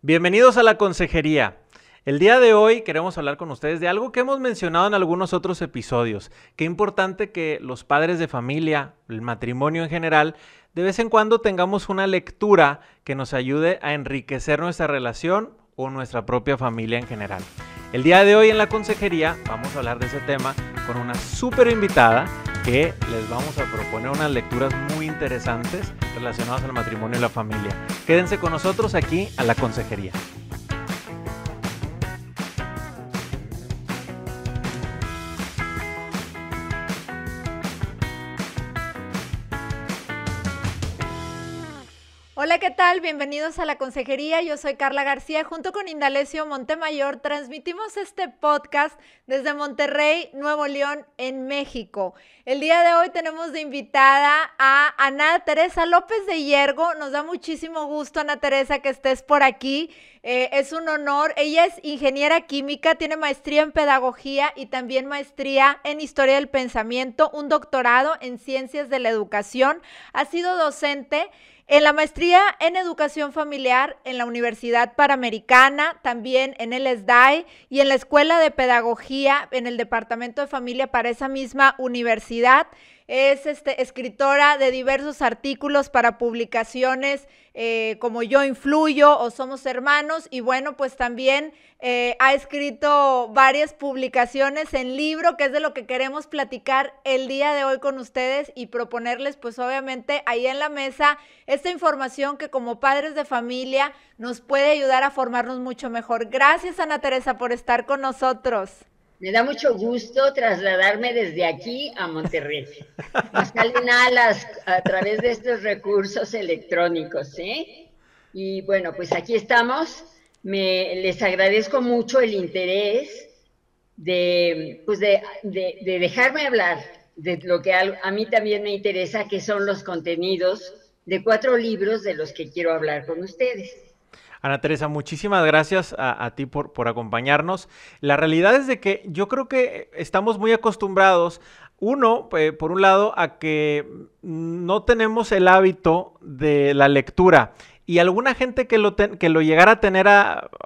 Bienvenidos a la consejería. El día de hoy queremos hablar con ustedes de algo que hemos mencionado en algunos otros episodios. Qué importante que los padres de familia, el matrimonio en general, de vez en cuando tengamos una lectura que nos ayude a enriquecer nuestra relación o nuestra propia familia en general. El día de hoy en la consejería vamos a hablar de ese tema con una súper invitada que les vamos a proponer unas lecturas muy interesantes relacionadas al matrimonio y la familia. Quédense con nosotros aquí a la consejería. Hola, ¿qué tal? Bienvenidos a la consejería. Yo soy Carla García. Junto con Indalecio Montemayor transmitimos este podcast desde Monterrey, Nuevo León, en México. El día de hoy tenemos de invitada a Ana Teresa López de Hiergo. Nos da muchísimo gusto, Ana Teresa, que estés por aquí. Eh, es un honor. Ella es ingeniera química, tiene maestría en pedagogía y también maestría en historia del pensamiento, un doctorado en ciencias de la educación. Ha sido docente en la maestría en educación familiar en la Universidad Panamericana, también en el SDAI y en la Escuela de Pedagogía en el Departamento de Familia para esa misma universidad. Es este, escritora de diversos artículos para publicaciones eh, como Yo Influyo o Somos Hermanos. Y bueno, pues también eh, ha escrito varias publicaciones en libro, que es de lo que queremos platicar el día de hoy con ustedes y proponerles, pues obviamente ahí en la mesa, esta información que como padres de familia nos puede ayudar a formarnos mucho mejor. Gracias, Ana Teresa, por estar con nosotros. Me da mucho gusto trasladarme desde aquí a Monterrey. Me salen alas a través de estos recursos electrónicos, ¿eh? Y bueno, pues aquí estamos. Me, les agradezco mucho el interés de, pues de, de, dejarme hablar de lo que a, a mí también me interesa, que son los contenidos de cuatro libros de los que quiero hablar con ustedes. Ana Teresa, muchísimas gracias a, ti por, acompañarnos. La realidad es de que yo creo que estamos muy acostumbrados, uno, por un lado, a que no tenemos el hábito de la lectura. Y alguna gente que lo, que lo llegara a tener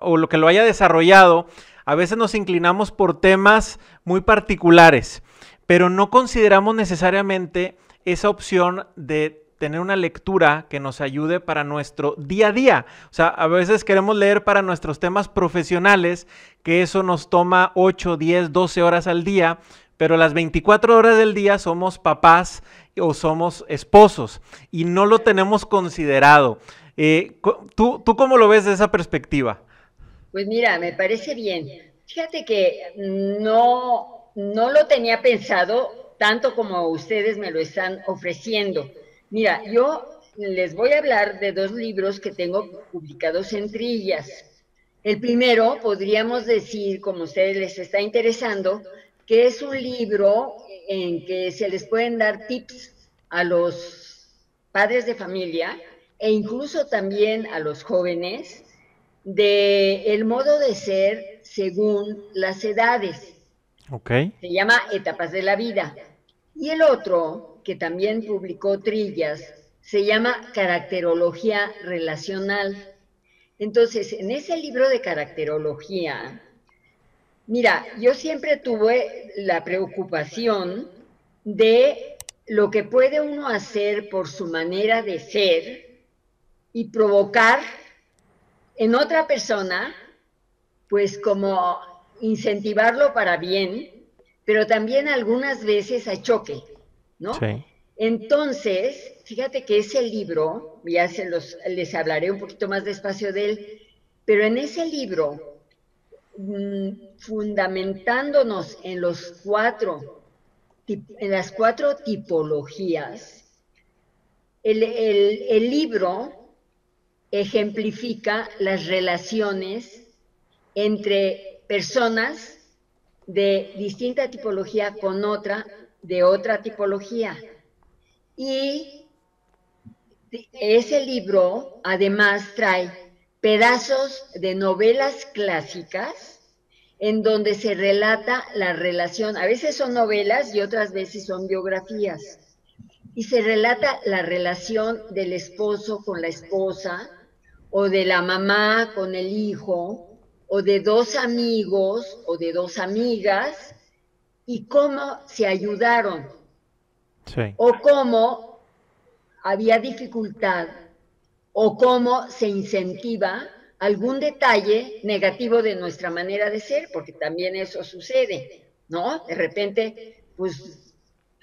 o lo que lo haya desarrollado, a veces nos inclinamos por temas muy particulares, pero no consideramos necesariamente esa opción de tener una lectura que nos ayude para nuestro día a día. O sea, a veces queremos leer para nuestros temas profesionales, que eso nos toma 8, 10, 12 horas al día, pero las 24 horas del día somos papás o somos esposos y no lo tenemos considerado. Eh, ¿tú, ¿Tú cómo lo ves de esa perspectiva? Pues mira, me parece bien. Fíjate que no, no lo tenía pensado tanto como ustedes me lo están ofreciendo. Mira, yo les voy a hablar de dos libros que tengo publicados en Trillas. El primero, podríamos decir, como a ustedes les está interesando, que es un libro en que se les pueden dar tips a los padres de familia e incluso también a los jóvenes de el modo de ser según las edades. Okay. Se llama Etapas de la Vida. Y el otro que también publicó Trillas, se llama Caracterología Relacional. Entonces, en ese libro de caracterología, mira, yo siempre tuve la preocupación de lo que puede uno hacer por su manera de ser y provocar en otra persona, pues como incentivarlo para bien, pero también algunas veces a choque. ¿No? Entonces, fíjate que ese libro, ya se los, les hablaré un poquito más despacio de él, pero en ese libro, mm, fundamentándonos en los cuatro, en las cuatro tipologías, el, el libro ejemplifica las relaciones entre personas de distinta tipología con otra de otra tipología. Y ese libro además trae pedazos de novelas clásicas en donde se relata la relación, a veces son novelas y otras veces son biografías, y se relata la relación del esposo con la esposa o de la mamá con el hijo, o de dos amigos o de dos amigas, y cómo se ayudaron, o cómo había dificultad, o cómo se incentiva algún detalle negativo de nuestra manera de ser, porque también eso sucede, ¿no? De repente, pues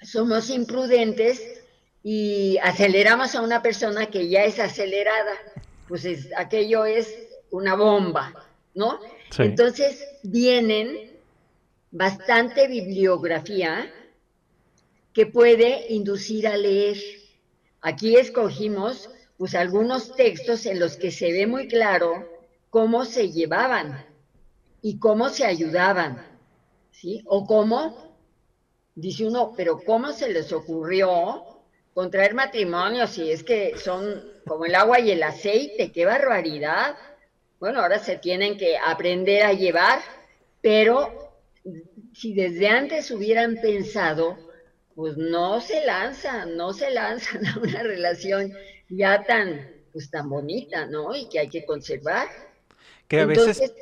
somos imprudentes y aceleramos a una persona que ya es acelerada, pues aquello es una bomba, ¿no? Entonces vienen bastante bibliografía que puede inducir a leer. Aquí escogimos pues algunos textos en los que se ve muy claro cómo se llevaban y cómo se ayudaban, ¿sí? O cómo, dice uno, pero ¿cómo se les ocurrió contraer matrimonio si es que son como el agua y el aceite? ¡Qué barbaridad! Bueno, ahora se tienen que aprender a llevar, pero si desde antes hubieran pensado, pues no se lanzan, no se lanzan a una relación ya tan, pues tan bonita, ¿no? Y que hay que conservar. Que a Entonces,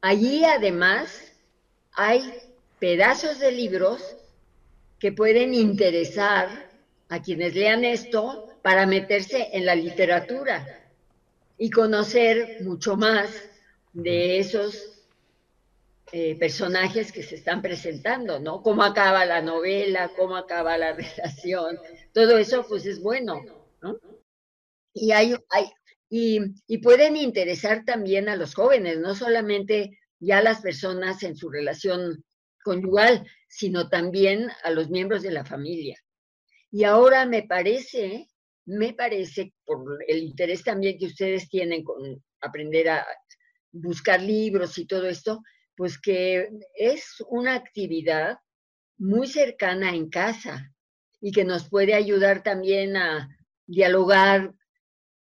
allí además hay pedazos de libros que pueden interesar a quienes lean esto para meterse en la literatura y conocer mucho más de esos eh, personajes que se están presentando, ¿no? Cómo acaba la novela, cómo acaba la relación, todo eso pues es bueno, ¿no? Y hay, hay y, y pueden interesar también a los jóvenes, no solamente ya las personas en su relación conyugal, sino también a los miembros de la familia. Y ahora me parece, me parece, por el interés también que ustedes tienen con aprender a buscar libros y todo esto, pues que es una actividad muy cercana en casa y que nos puede ayudar también a dialogar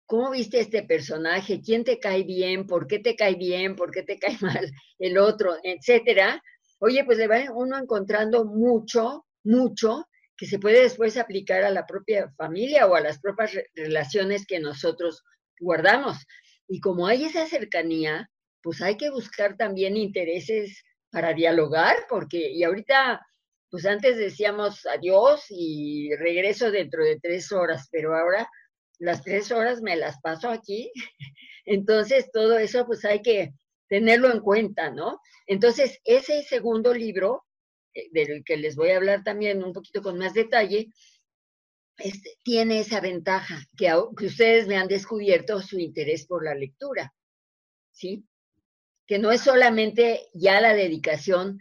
¿Cómo viste este personaje? ¿Quién te cae bien? ¿Por qué te cae bien? ¿Por qué te cae mal el otro? Etcétera. Oye, pues le va uno encontrando mucho, mucho que se puede después aplicar a la propia familia o a las propias relaciones que nosotros guardamos. Y como hay esa cercanía, pues hay que buscar también intereses para dialogar, porque, y ahorita, pues antes decíamos adiós y regreso dentro de tres horas, pero ahora las tres horas me las paso aquí. Entonces, todo eso pues hay que tenerlo en cuenta, ¿no? Entonces, ese segundo libro, eh, del que les voy a hablar también un poquito con más detalle, este, tiene esa ventaja, que, que ustedes me han descubierto su interés por la lectura, ¿sí? Que no es solamente ya la dedicación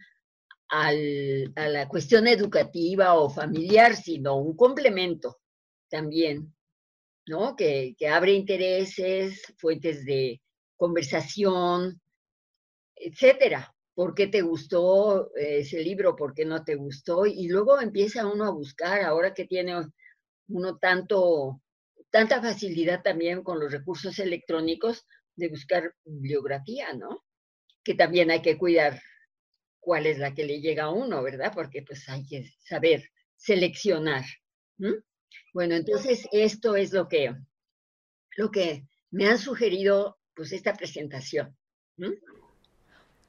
al, a la cuestión educativa o familiar, sino un complemento también ¿no? Que, abre intereses, fuentes de conversación, etcétera. ¿Por qué te gustó ese libro? ¿Por qué no te gustó? Y luego empieza uno a buscar, ahora que tiene uno tanto, tanta facilidad también con los recursos electrónicos de buscar bibliografía, ¿no? Que también hay que cuidar cuál es la que le llega a uno, ¿verdad? Porque pues hay que saber seleccionar. Bueno, entonces esto es lo que, lo que me han sugerido pues esta presentación.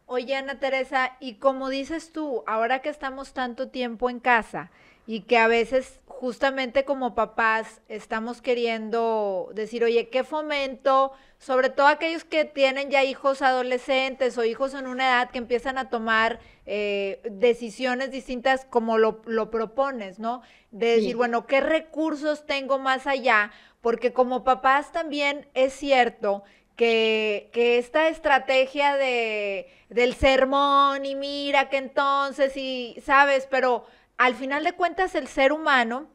Oye, Ana Teresa, y como dices tú, ahora que estamos tanto tiempo en casa y que a veces justamente como papás estamos queriendo decir, oye, ¿qué fomento? Sobre todo aquellos que tienen ya hijos adolescentes o hijos en una edad que empiezan a tomar eh, decisiones distintas como lo, propones, ¿no? De decir, bueno, ¿qué recursos tengo más allá? Porque como papás también es cierto que, que, esta estrategia de, del sermón y mira que entonces y sabes, pero al final de cuentas el ser humano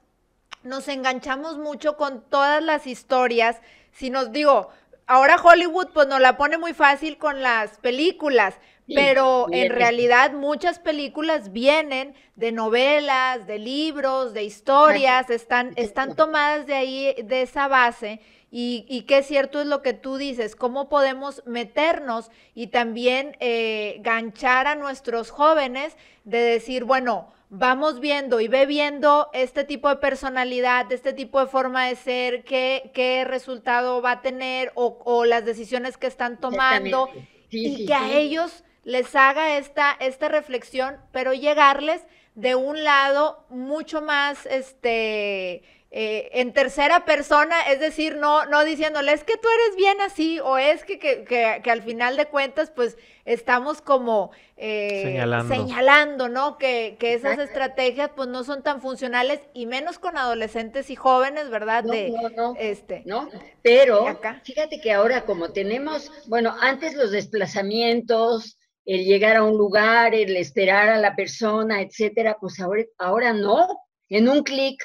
nos enganchamos mucho con todas las historias. Si nos digo, ahora Hollywood pues nos la pone muy fácil con las películas, pero en realidad muchas películas vienen de novelas, de libros, de historias, están, están tomadas de ahí, de esa base. Y, y qué cierto es lo que tú dices, cómo podemos meternos y también eh, ganchar a nuestros jóvenes de decir, bueno, vamos viendo y ve viendo este tipo de personalidad, este tipo de forma de ser, qué, qué resultado va a tener o, las decisiones que están tomando y que a ellos les haga esta, esta reflexión, pero llegarles de un lado mucho más, este, eh, en tercera persona, es decir, no, no diciéndole, es que tú eres bien así, o es que, que, que, al final de cuentas, pues estamos como eh, señalando. señalando. ¿no? Que, que esas estrategias pues no son tan funcionales y menos con adolescentes y jóvenes, ¿verdad? No, no, no, este, no, pero fíjate que ahora como tenemos, bueno, antes los desplazamientos, el llegar a un lugar, el esperar a la persona, etcétera, pues ahora, ahora no, en un clic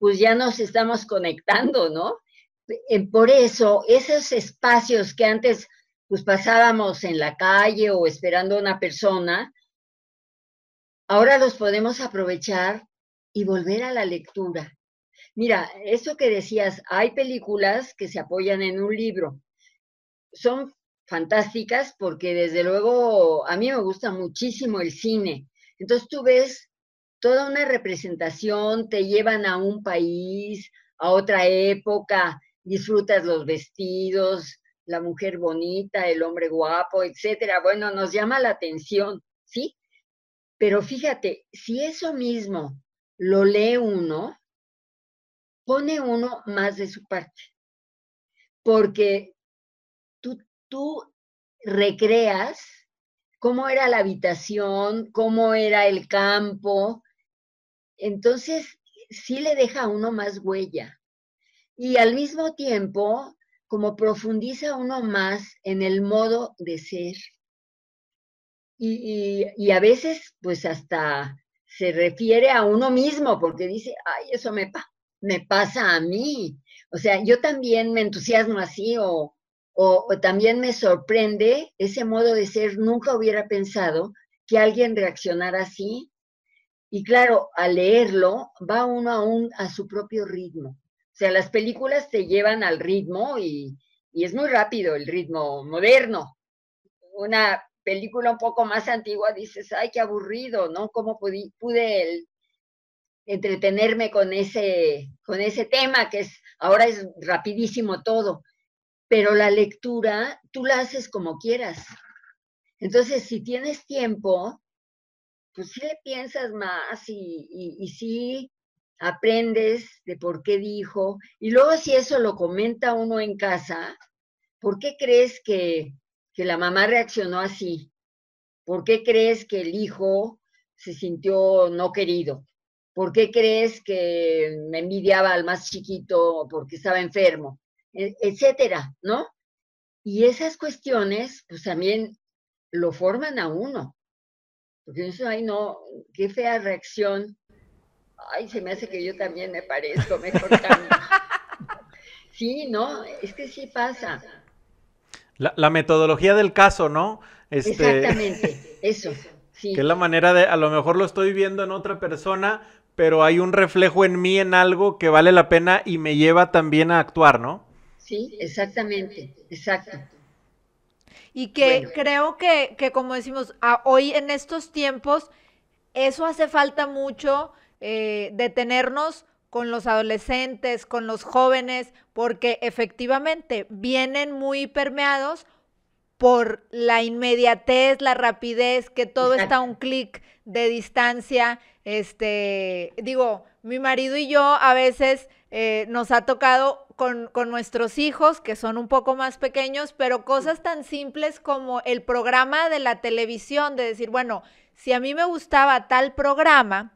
pues ya nos estamos conectando, ¿no? Eh, por eso, esos espacios que antes pues pasábamos en la calle o esperando a una persona, ahora los podemos aprovechar y volver a la lectura. Mira, eso que decías, hay películas que se apoyan en un libro. Son fantásticas porque desde luego a mí me gusta muchísimo el cine. Entonces tú ves toda una representación, te llevan a un país, a otra época, disfrutas los vestidos, la mujer bonita, el hombre guapo, etcétera. Bueno, nos llama la atención, ¿sí? Pero fíjate, si eso mismo lo lee uno, pone uno más de su parte. Porque tú, tú recreas cómo era la habitación, cómo era el campo, entonces, sí le deja a uno más huella. Y al mismo tiempo, como profundiza uno más en el modo de ser. Y, a veces, pues hasta se refiere a uno mismo, porque dice, ay, eso me, me pasa a mí. O sea, yo también me entusiasmo así o, o, también me sorprende ese modo de ser. Nunca hubiera pensado que alguien reaccionara así y claro, al leerlo va uno aún a su propio ritmo. O sea, las películas te llevan al ritmo y, es muy rápido el ritmo moderno. Una película un poco más antigua dices, ay, qué aburrido, ¿no? ¿Cómo pude, pude entretenerme con ese, con ese tema que es, ahora es rapidísimo todo? Pero la lectura, tú la haces como quieras. Entonces, si tienes tiempo, pues sí le piensas más y, y, sí aprendes de por qué dijo. Y luego si eso lo comenta uno en casa, ¿por qué crees que, que la mamá reaccionó así? ¿Por qué crees que el hijo se sintió no querido? ¿Por qué crees que me envidiaba al más chiquito porque estaba enfermo? E, etcétera, ¿no? Y esas cuestiones, pues también lo forman a uno. Porque eso, ay, no, qué fea reacción. Ay, se me hace que yo también me parezco, mejor sí, no, es que sí pasa. La, metodología del caso, ¿no? Este, Exactamente, eso. Sí. Que es la manera de, a lo mejor lo estoy viendo en otra persona, pero hay un reflejo en mí en algo que vale la pena y me lleva también a actuar, ¿no? Sí, exactamente, exacto. Y que creo que, que, como decimos, hoy en estos tiempos, eso hace falta mucho, eh, detenernos con los adolescentes, con los jóvenes, porque efectivamente vienen muy permeados por la inmediatez, la rapidez, que todo está a un clic de distancia. Este, digo, mi marido y yo a veces eh, nos ha tocado con, nuestros hijos, que son un poco más pequeños, pero cosas tan simples como el programa de la televisión, de decir, bueno, si a mí me gustaba tal programa,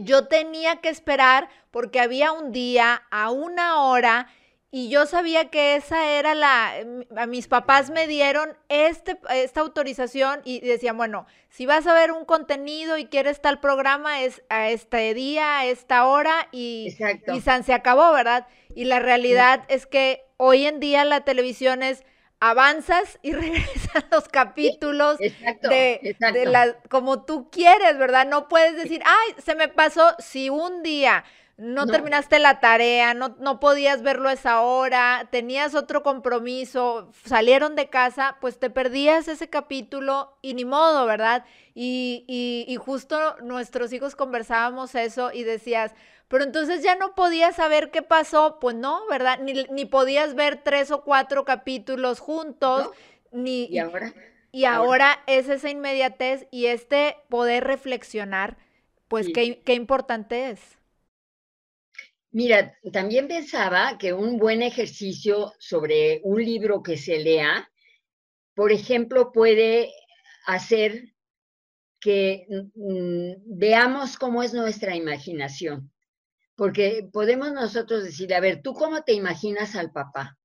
yo tenía que esperar porque había un día a una hora y yo sabía que esa era la, a mis papás me dieron este, esta autorización y decían, bueno, si vas a ver un contenido y quieres tal programa, es a este día, a esta hora y, y San se acabó, ¿verdad? Y la realidad es que hoy en día la televisión es avanzas y regresan los capítulos de, de la, como tú quieres, ¿verdad? No puedes decir, ay, se me pasó, si un día no, terminaste la tarea, no, no podías verlo a esa hora, tenías otro compromiso, salieron de casa, pues te perdías ese capítulo y ni modo, ¿verdad? Y, y, y justo nuestros hijos conversábamos eso y decías, pero entonces ya no podías saber qué pasó, pues no, ¿verdad? Ni, ni podías ver tres o cuatro capítulos juntos, ni... ¿Y ahora? Y ahora, es esa inmediatez y este poder reflexionar, pues qué, qué importante es. Mira, también pensaba que un buen ejercicio sobre un libro que se lea, por ejemplo, puede hacer que mm, veamos cómo es nuestra imaginación. Porque podemos nosotros decir, a ver, ¿tú cómo te imaginas al papá?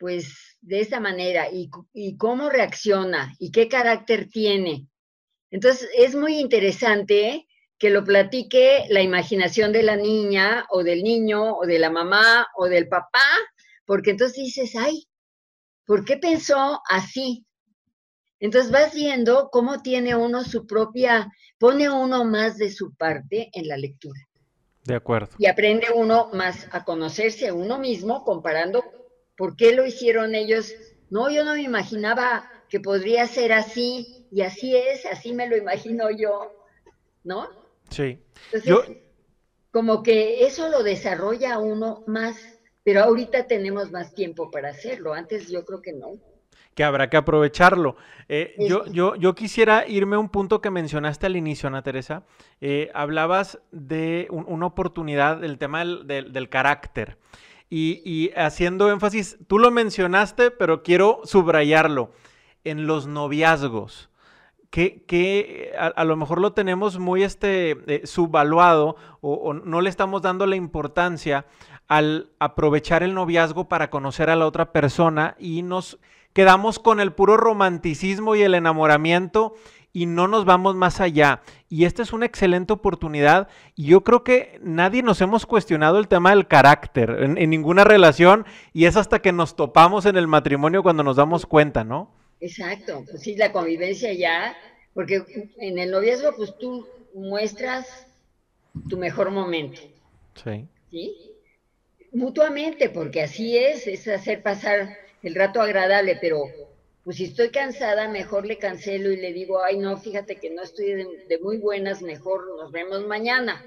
Pues de esta manera, y, y cómo reacciona, y qué carácter tiene. Entonces, es muy interesante que lo platique la imaginación de la niña o del niño o de la mamá o del papá, porque entonces dices, ay, ¿por qué pensó así? Entonces vas viendo cómo tiene uno su propia, pone uno más de su parte en la lectura. De acuerdo. Y aprende uno más a conocerse a uno mismo comparando por qué lo hicieron ellos. No, yo no me imaginaba que podría ser así y así es, así me lo imagino yo, ¿no? Sí. yo... como que eso lo desarrolla uno más, pero ahorita tenemos más tiempo para hacerlo. Antes yo creo que no. Que habrá que aprovecharlo. Eh, yo, yo, yo, quisiera irme a un punto que mencionaste al inicio, Ana Teresa. Eh, hablabas de una oportunidad del tema del, del, carácter. Y, y, haciendo énfasis, tú lo mencionaste, pero quiero subrayarlo, en los noviazgos que, a, lo mejor lo tenemos muy este, eh, subvaluado o, no le estamos dando la importancia al aprovechar el noviazgo para conocer a la otra persona y nos quedamos con el puro romanticismo y el enamoramiento y no nos vamos más allá. Y esta es una excelente oportunidad. Y yo creo que nadie nos hemos cuestionado el tema del carácter en, en ninguna relación y es hasta que nos topamos en el matrimonio cuando nos damos cuenta, ¿no? Exacto, pues sí, la convivencia ya, porque en el noviazgo pues tú muestras tu mejor momento. Sí. ¿Sí? Mutuamente, porque así es, es hacer pasar el rato agradable, pero pues si estoy cansada, mejor le cancelo y le digo, ay no, fíjate que no estoy de, muy buenas, mejor nos vemos mañana.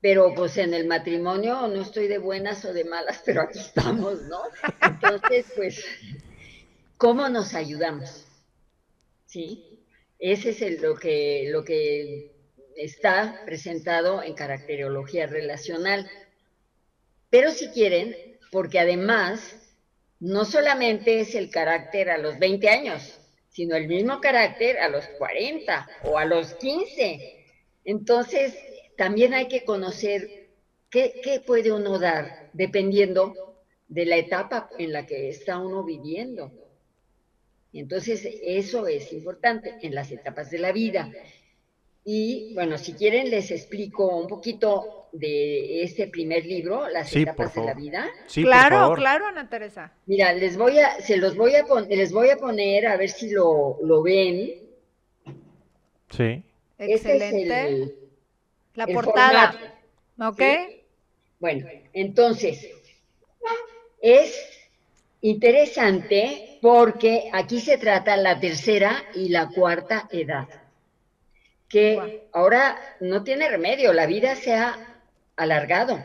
Pero pues en el matrimonio no estoy de buenas o de malas, pero aquí estamos, ¿no? Entonces, pues ¿Cómo nos ayudamos? ¿Sí? Ese es lo, que, lo que está presentado en caracterología relacional. Pero si quieren, porque además no solamente es el carácter a los 20 años, sino el mismo carácter a los 40 o a los 15. Entonces, también hay que conocer qué, qué puede uno dar dependiendo de la etapa en la que está uno viviendo. Y entonces eso es importante en las etapas de la vida. Y bueno, si quieren les explico un poquito de este primer libro, Las etapas de la vida. Sí, claro, claro, Ana Teresa. Mira, les voy a, se los voy a poner, les voy a poner a ver si lo, ven. Sí. Este Excelente. la portada. ¿Ok? Bueno, entonces, es interesante porque aquí se trata la tercera y la cuarta edad, que ahora no tiene remedio, la vida se ha alargado.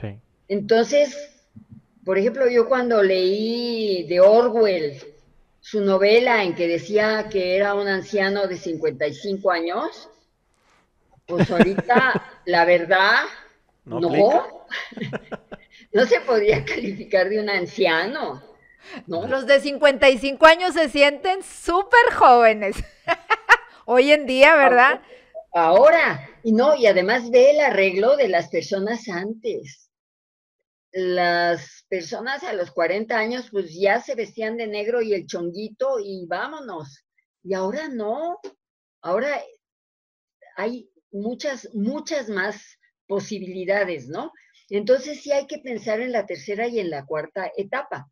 Sí. Entonces, por ejemplo, yo cuando leí de Orwell su novela en que decía que era un anciano de 55 años, pues ahorita la verdad no, no, no se podía calificar de un anciano. ¿No? Los de 55 años se sienten súper jóvenes. Hoy en día, ¿verdad? Ahora, y no, y además ve el arreglo de las personas antes. Las personas a los 40 años, pues ya se vestían de negro y el chonguito y vámonos. Y ahora no. Ahora hay muchas, muchas más posibilidades, ¿no? Entonces sí hay que pensar en la tercera y en la cuarta etapa.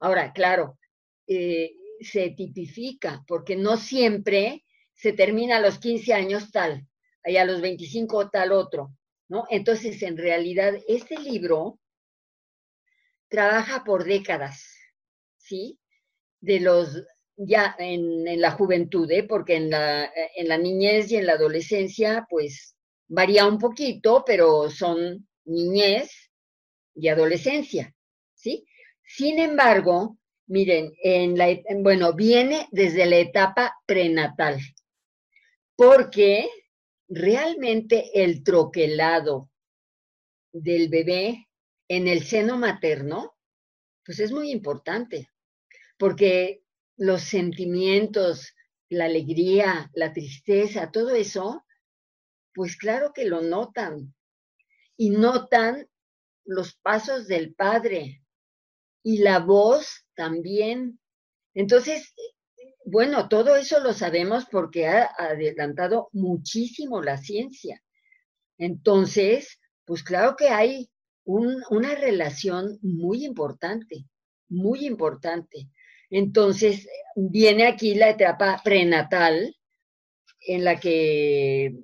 Ahora, claro, eh, se tipifica, porque no siempre se termina a los 15 años tal. y a los 25 tal otro, ¿no? Entonces, en realidad, este libro trabaja por décadas, ¿sí? De los, ya en, la juventud, ¿eh? porque en la, en la niñez y en la adolescencia, pues varía un poquito, pero son niñez y adolescencia, ¿sí? Sin embargo, miren, en la, bueno, viene desde la etapa prenatal, porque realmente el troquelado del bebé en el seno materno, pues es muy importante, porque los sentimientos, la alegría, la tristeza, todo eso, pues claro que lo notan. Y notan los pasos del padre y la voz también. Entonces, bueno, todo eso lo sabemos porque ha adelantado muchísimo la ciencia. Entonces, pues claro que hay una relación muy importante, muy importante. Entonces, viene aquí la etapa prenatal en la que,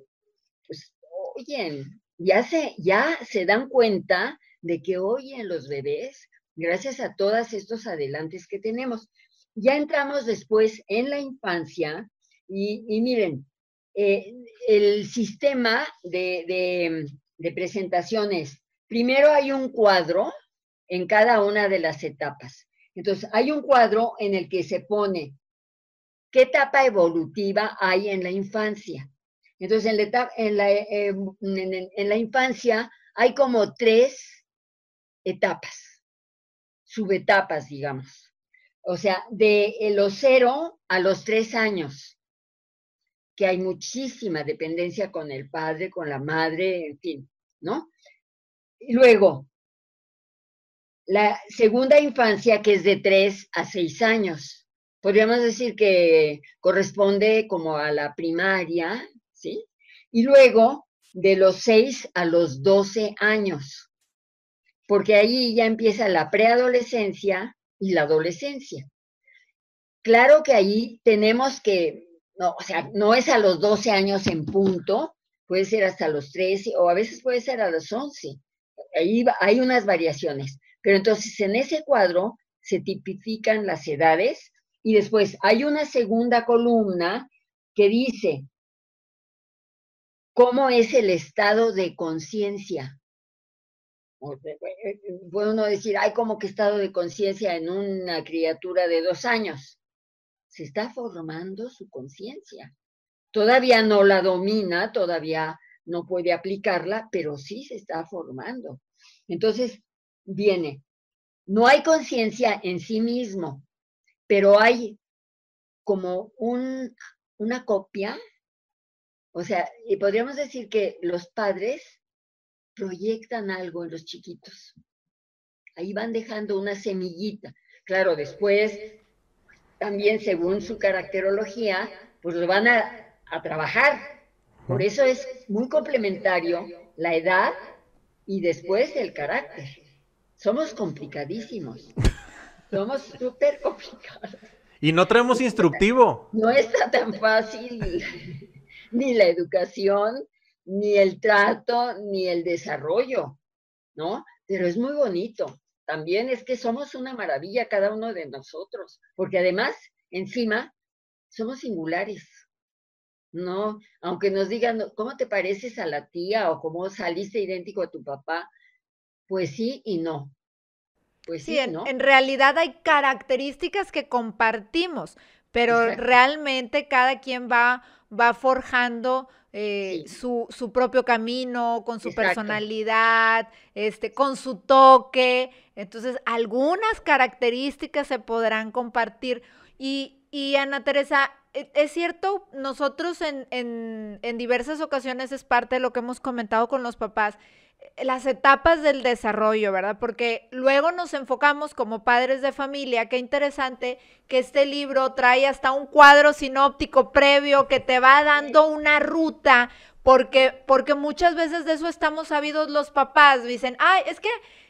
pues, oyen, ya se, ya se dan cuenta de que oyen los bebés gracias a todos estos adelantes que tenemos. Ya entramos después en la infancia y, miren, eh, el sistema de, de presentaciones Primero hay un cuadro en cada una de las etapas. Entonces, hay un cuadro en el que se pone qué etapa evolutiva hay en la infancia. Entonces, en la, en la, eh, en la infancia hay como tres etapas, subetapas, digamos. O sea, de los cero a los tres años, que hay muchísima dependencia con el padre, con la madre, en fin, ¿no? Luego, la segunda infancia, que es de 3 a 6 años. Podríamos decir que corresponde como a la primaria, ¿sí? Y luego, de los 6 a los 12 años, porque ahí ya empieza la preadolescencia y la adolescencia. Claro que ahí tenemos que, no, o sea, no es a los 12 años en punto, puede ser hasta los 13 o a veces puede ser a los 11 ahí hay unas variaciones. Pero entonces en ese cuadro se tipifican las edades y después hay una segunda columna que dice cómo es el estado de conciencia. Puede uno decir, hay como que estado de conciencia en una criatura de dos años. Se está formando su conciencia. Todavía no la domina, todavía no puede aplicarla, pero sí se está formando. Entonces, viene, no hay conciencia en sí mismo, pero hay como un, una copia, o sea, y podríamos decir que los padres proyectan algo en los chiquitos. Ahí van dejando una semillita. Claro, después, también según su caracterología, pues lo van a, a trabajar por eso es muy complementario la edad y después el carácter. Somos complicadísimos. Somos súper complicados. Y no traemos instructivo. No está tan fácil ni la educación, ni el trato, ni el desarrollo, ¿no? Pero es muy bonito. También es que somos una maravilla cada uno de nosotros, porque además, encima, somos singulares. No, aunque nos digan, ¿cómo te pareces a la tía o cómo saliste idéntico a tu papá? Pues sí y no. Pues sí, en, ¿no? en realidad hay características que compartimos, pero realmente cada quien va, va forjando eh, su, su, propio camino, con su personalidad, este, con su toque. Entonces, algunas características se podrán compartir. Y, y Ana Teresa, e, es cierto, nosotros en, en, diversas ocasiones es parte de lo que hemos comentado con los papás, las etapas del desarrollo, ¿verdad? Porque luego nos enfocamos como padres de familia, qué interesante que este libro trae hasta un cuadro sinóptico previo que te va dando una ruta porque, porque muchas veces de eso estamos sabidos los papás, dicen, ay, es que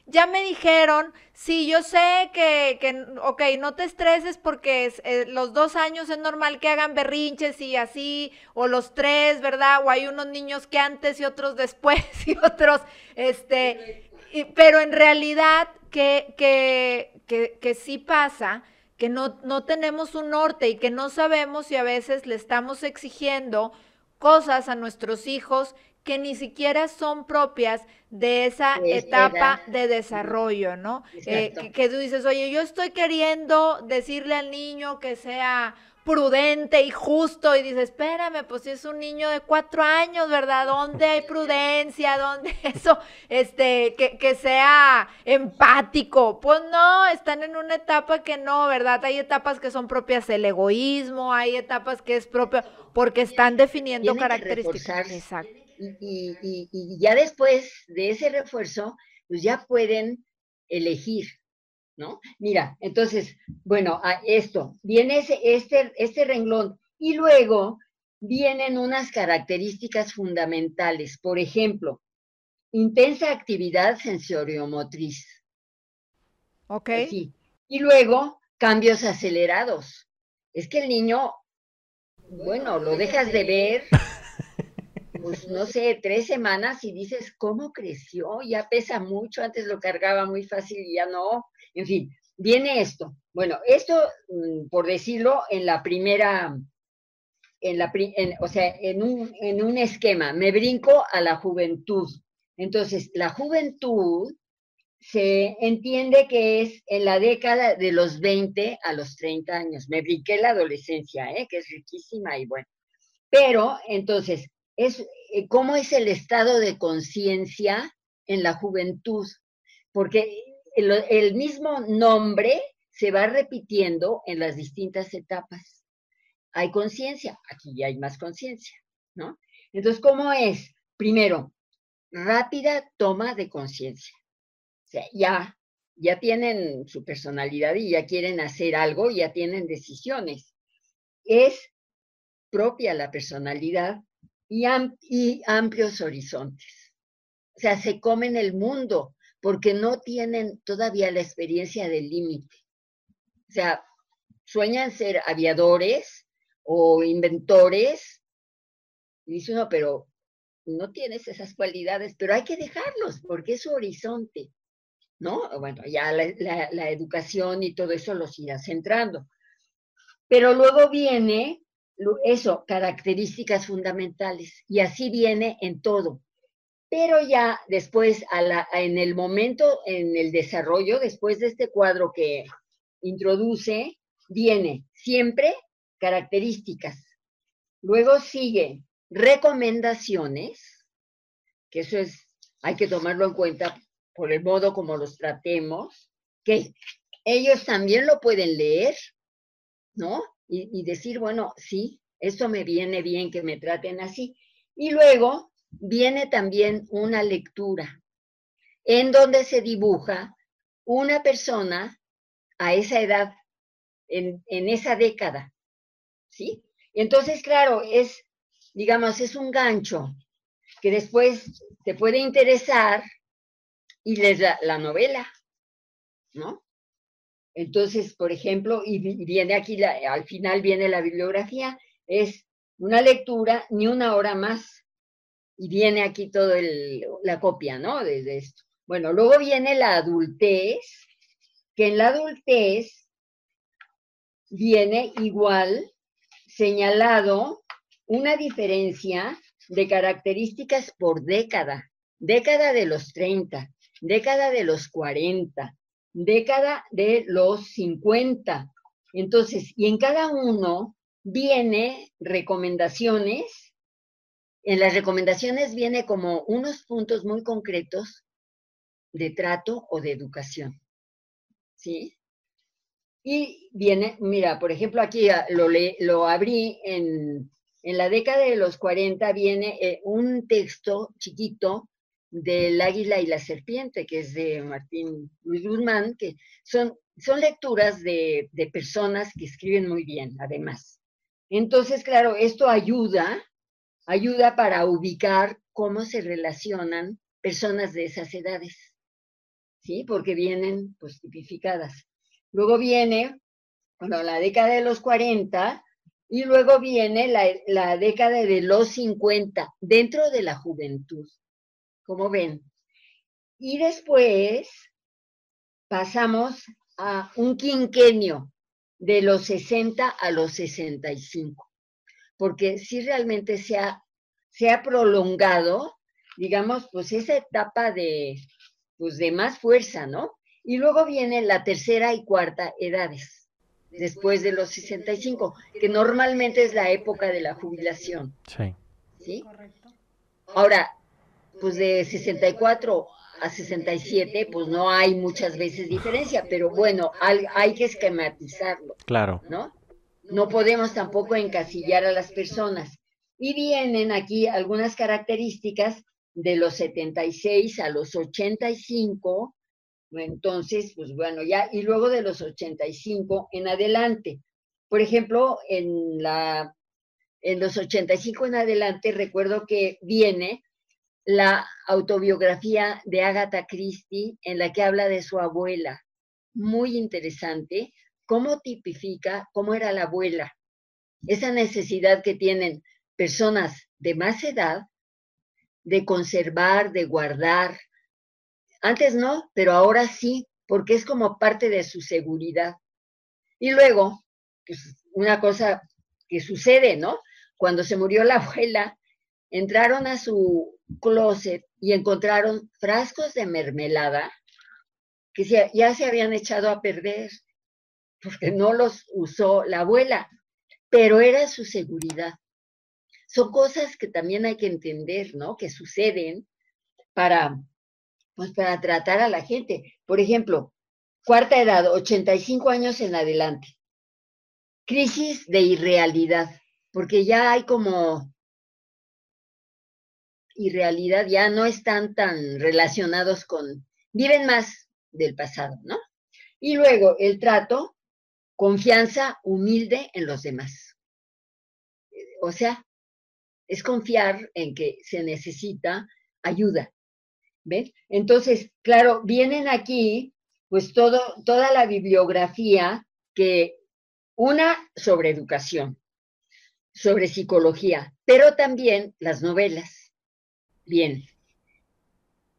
ya me dijeron, sí, yo sé que, que ok, no te estreses porque eh, los dos años es normal que hagan berrinches y así, o los tres, ¿verdad? O hay unos niños que antes y otros después y otros, este, pero en realidad que, que, que, que sí pasa que no, no tenemos un norte y que no sabemos y a veces le estamos exigiendo cosas a nuestros hijos que ni siquiera son propias de esa etapa de desarrollo, ¿no? Eh, que, que, tú dices, oye, yo estoy queriendo decirle al niño que sea prudente y justo y dices, espérame, pues si es un niño de cuatro años, ¿verdad? ¿Dónde hay prudencia? ¿Dónde eso, este, que, que sea empático? Pues no, están en una etapa que no, ¿verdad? Hay etapas que son propias del egoísmo, hay etapas que es propio, porque están definiendo características. Exacto. Y, y, y ya después de ese refuerzo, pues ya pueden elegir ¿no? Mira, entonces, bueno, a esto, viene ese, este, este renglón y luego vienen unas características fundamentales. Por ejemplo, intensa actividad sensoriomotriz. Ok. Sí. Y luego, cambios acelerados. Es que el niño, bueno, lo dejas de ver, pues no sé, tres semanas y dices, ¿cómo creció? Ya pesa mucho, antes lo cargaba muy fácil y ya no. En fin, viene esto. Bueno, esto, mm, por decirlo, en la primera, en la, o sea, en un, en un esquema, me brinco a la juventud. Entonces, la juventud se entiende que es en la década de los 20 a los 30 años. Me brinqué la adolescencia, ¿eh? que es riquísima y bueno. Pero, entonces, es, eh, ¿cómo es el estado de conciencia en la juventud? Porque el, mismo nombre se va repitiendo en las distintas etapas. Hay conciencia, aquí ya hay más conciencia, ¿no? Entonces, ¿cómo es? Primero, rápida toma de conciencia. Ya, ya tienen su personalidad y ya quieren hacer algo, ya tienen decisiones. Es propia la personalidad y, amplios horizontes. O sea, se comen el mundo, porque no tienen todavía la experiencia del límite. O sea, sueñan ser aviadores o inventores. Y dice uno, pero no tienes esas cualidades, pero hay que dejarlos porque es su horizonte, ¿no? Bueno, ya la, la educación y todo eso los irá centrando. Pero luego viene eso, características fundamentales, y así viene en todo pero ya después, en el momento, en el desarrollo, después de este cuadro que introduce, viene siempre características. Luego sigue recomendaciones, que eso es, hay que tomarlo en cuenta por el modo como los tratemos, que ellos también lo pueden leer, ¿no? Y, decir, bueno, sí, esto me viene bien que me traten así. Y luego viene también una lectura en donde se dibuja una persona a esa edad, en, esa década, ¿sí? Entonces, claro, es, digamos, es un gancho que después te puede interesar y lees la, la novela, ¿no? Entonces, por ejemplo, y viene aquí, al final viene la bibliografía, es una lectura ni una hora más y viene aquí todo la copia, ¿no? Desde esto. Bueno, luego viene la adultez, que en la adultez viene igual señalado una diferencia de características por década. Década de los 30, década de los 40, década de los 50. Entonces, y en cada uno viene recomendaciones en las recomendaciones viene como unos puntos muy concretos de trato o de educación. ¿Sí? Y viene, mira, por ejemplo, aquí ah, lo, lo abrí en, en la década de los 40, viene eh, un texto chiquito del águila y la serpiente, que es de Martín Luis Guzmán, que son, son lecturas de, de personas que escriben muy bien, además. Entonces, claro, esto ayuda ayuda para ubicar cómo se relacionan personas de esas edades, ¿sí? Porque vienen pues tipificadas. Luego viene, bueno, la década de los 40 y luego viene la, la década de los 50 dentro de la juventud, como ven. Y después pasamos a un quinquenio de los 60 a los 65, porque si realmente se ha, se ha prolongado, digamos, pues esa etapa de, pues de más fuerza, ¿no? Y luego viene la tercera y cuarta edades, después de los 65, que normalmente es la época de la jubilación. Sí. ¿Sí? Ahora, pues de 64 a 67, pues no hay muchas veces diferencia, pero bueno, hay, hay, que esquematizarlo. Claro. ¿No? No podemos tampoco encasillar a las personas. Y vienen aquí algunas características de los 76 a los 85, entonces, pues bueno, ya, y luego de los 85 en adelante. Por ejemplo, en, la, en los 85 en adelante, recuerdo que viene la autobiografía de Agatha Christie en la que habla de su abuela. Muy interesante, cómo tipifica cómo era la abuela. Esa necesidad que tienen personas de más edad de conservar, de guardar. Antes no, pero ahora sí, porque es como parte de su seguridad. Y luego, pues, una cosa que sucede, ¿no? Cuando se murió la abuela, entraron a su closet y encontraron frascos de mermelada que ya se habían echado a perder porque no los usó la abuela, pero era su seguridad. Son cosas que también hay que entender, ¿no? Que suceden para, pues para tratar a la gente. Por ejemplo, cuarta edad, 85 años en adelante. Crisis de irrealidad, porque ya hay como irrealidad, ya no están tan relacionados con, viven más del pasado, ¿no? Y luego el trato, confianza humilde en los demás. O sea, es confiar en que se necesita ayuda. ¿Ven? Entonces, claro, vienen aquí pues todo, toda la bibliografía que una sobre educación, sobre psicología, pero también las novelas. Bien.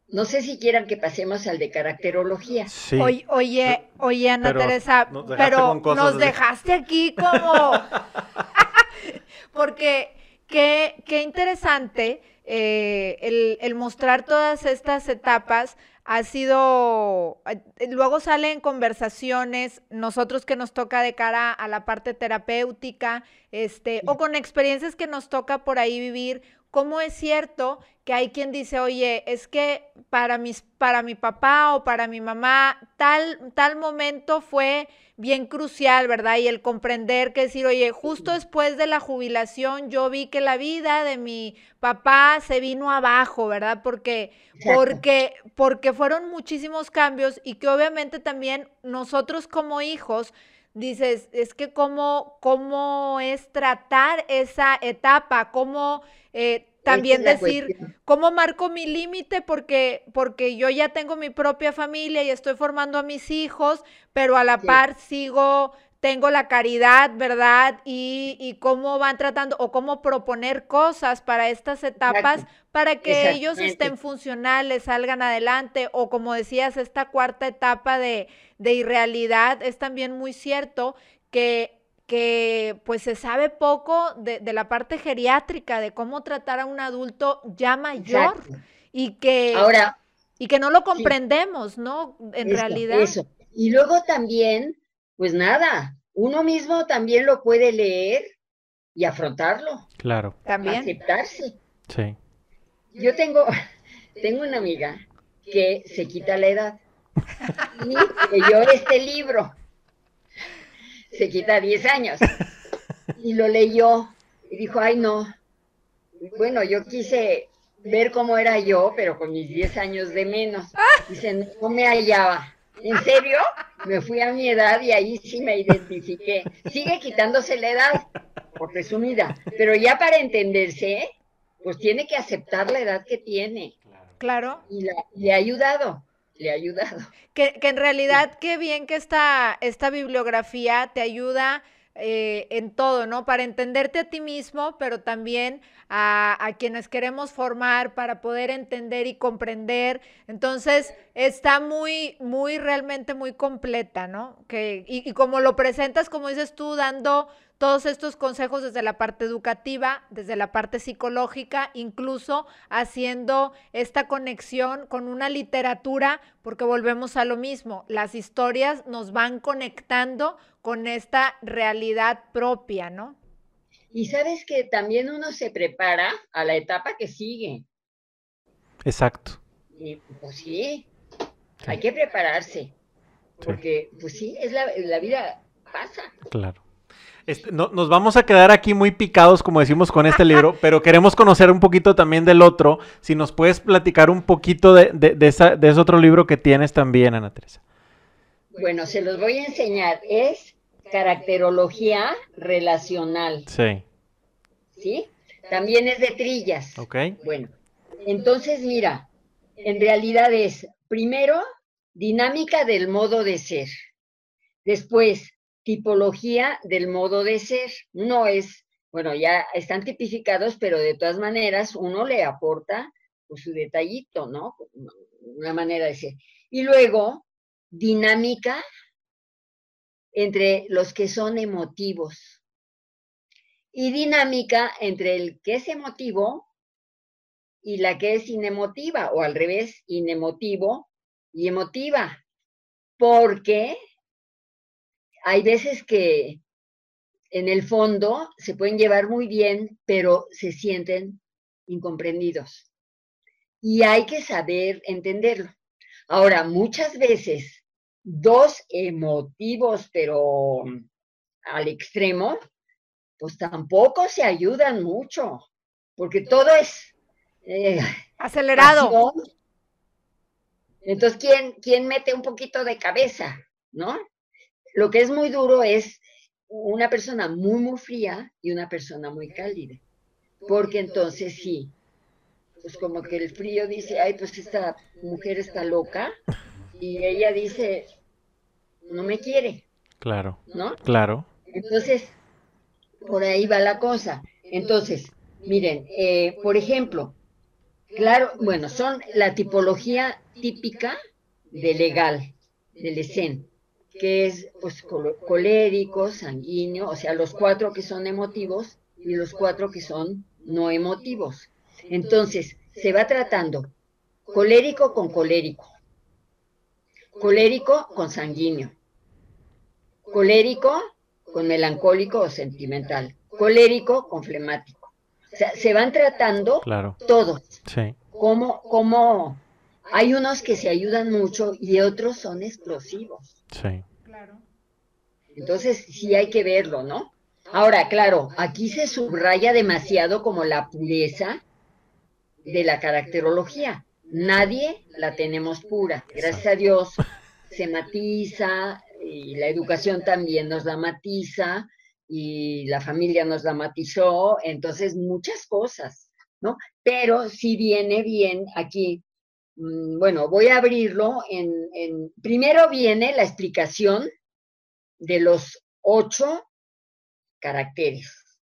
No sé si quieran que pasemos al de caracterología. Sí. Oye, oye, oye Ana Teresa, pero nos dejaste aquí como... Porque Qué, qué interesante eh, el, mostrar todas estas etapas ha sido, eh, luego salen conversaciones, nosotros que nos toca de cara a la parte terapéutica, este, o con experiencias que nos toca por ahí vivir, cómo es cierto que hay quien dice, oye, es que para, mis, para mi papá o para mi mamá, tal, tal momento fue bien crucial, ¿verdad? Y el comprender que decir, oye, justo después de la jubilación yo vi que la vida de mi papá se vino abajo, ¿verdad? Porque, porque, porque fueron muchísimos cambios y que obviamente también nosotros como hijos, dices, es que cómo, cómo es tratar esa etapa, cómo eh, también decir cómo marco mi límite porque porque yo ya tengo mi propia familia y estoy formando a mis hijos, pero a la par sigo tengo la caridad, ¿verdad? Y, y, cómo van tratando o cómo proponer cosas para estas etapas para que ellos estén funcionales, salgan adelante o como decías, esta cuarta etapa de, de irrealidad es también muy cierto que que pues se sabe poco de, la parte geriátrica, de cómo tratar a un adulto ya mayor y que, Ahora, y que no lo comprendemos, ¿no? En realidad. Eso. Y luego también, pues nada, uno mismo también lo puede leer y afrontarlo. Claro. También. Aceptarse. Sí. Yo tengo, tengo una amiga que se quita la edad y leyó este libro se quita 10 años. Y lo leyó y dijo, ay no. bueno, yo quise ver cómo era yo, pero con mis 10 años de menos. Dice, no me hallaba. ¿En serio? Me fui a mi edad y ahí sí me identifiqué. Sigue quitándose la edad, por resumida, pero ya para entenderse, pues tiene que aceptar la edad que tiene. Claro. Y le ha ayudado, le ha ayudado. Que, que en realidad, qué bien que esta, esta bibliografía te ayuda eh, en todo, ¿no? Para entenderte a ti mismo, pero también a, quienes queremos formar para poder entender y comprender. Entonces, está muy, muy, realmente muy completa, ¿no? Que, y, y como lo presentas, como dices tú, dando todos estos consejos desde la parte educativa, desde la parte psicológica, incluso haciendo esta conexión con una literatura, porque volvemos a lo mismo, las historias nos van conectando con esta realidad propia, ¿no? Y sabes que también uno se prepara a la etapa que sigue. Exacto. Y pues sí, hay que prepararse. Porque, pues sí, es la, la vida pasa. Claro. Este, no, nos vamos a quedar aquí muy picados, como decimos con este libro, pero queremos conocer un poquito también del otro. Si nos puedes platicar un poquito de, de, ese otro libro que tienes también, Ana Teresa. Bueno, se los voy a enseñar. Es caracterología relacional. Sí. ¿Sí? También es de trillas. Ok. Bueno, entonces mira, en realidad es, primero, dinámica del modo de ser. Después, tipología del modo de ser. No es, bueno, ya están tipificados, pero de todas maneras uno le aporta pues, su detallito, ¿no? Una manera de ser. Y luego, dinámica entre los que son emotivos. Y dinámica entre el que es emotivo y la que es inemotiva, o al revés, inemotivo y emotiva. Porque hay veces que en el fondo se pueden llevar muy bien, pero se sienten incomprendidos. Y hay que saber entenderlo. Ahora, muchas veces, dos emotivos, pero al extremo, pues tampoco se ayudan mucho, porque todo es eh, acelerado. Entonces, ¿quién, ¿quién mete un poquito de cabeza? ¿No? Lo que es muy duro es una persona muy, muy fría y una persona muy cálida. Porque entonces sí, pues como que el frío dice, ay, pues esta mujer está loca. Y ella dice, no me quiere. Claro. ¿No? Claro. Entonces, por ahí va la cosa. Entonces, miren, eh, por ejemplo, claro, bueno, son la tipología típica de legal, del ESEN que es pues, colérico, sanguíneo, o sea, los cuatro que son emotivos y los cuatro que son no emotivos. Entonces, se va tratando colérico con colérico, colérico con sanguíneo, colérico con melancólico o sentimental, colérico con flemático. O sea, se van tratando todos. Sí. Como, como hay unos que se ayudan mucho y otros son explosivos. Sí. Claro. Entonces, sí hay que verlo, ¿no? Ahora, claro, aquí se subraya demasiado como la pureza de la caracterología. Nadie la tenemos pura. Gracias a Dios se matiza y la educación también nos la matiza y la familia nos la matizó, entonces muchas cosas, ¿no? Pero sí viene bien aquí bueno, voy a abrirlo en, primero viene la explicación de los ocho caracteres.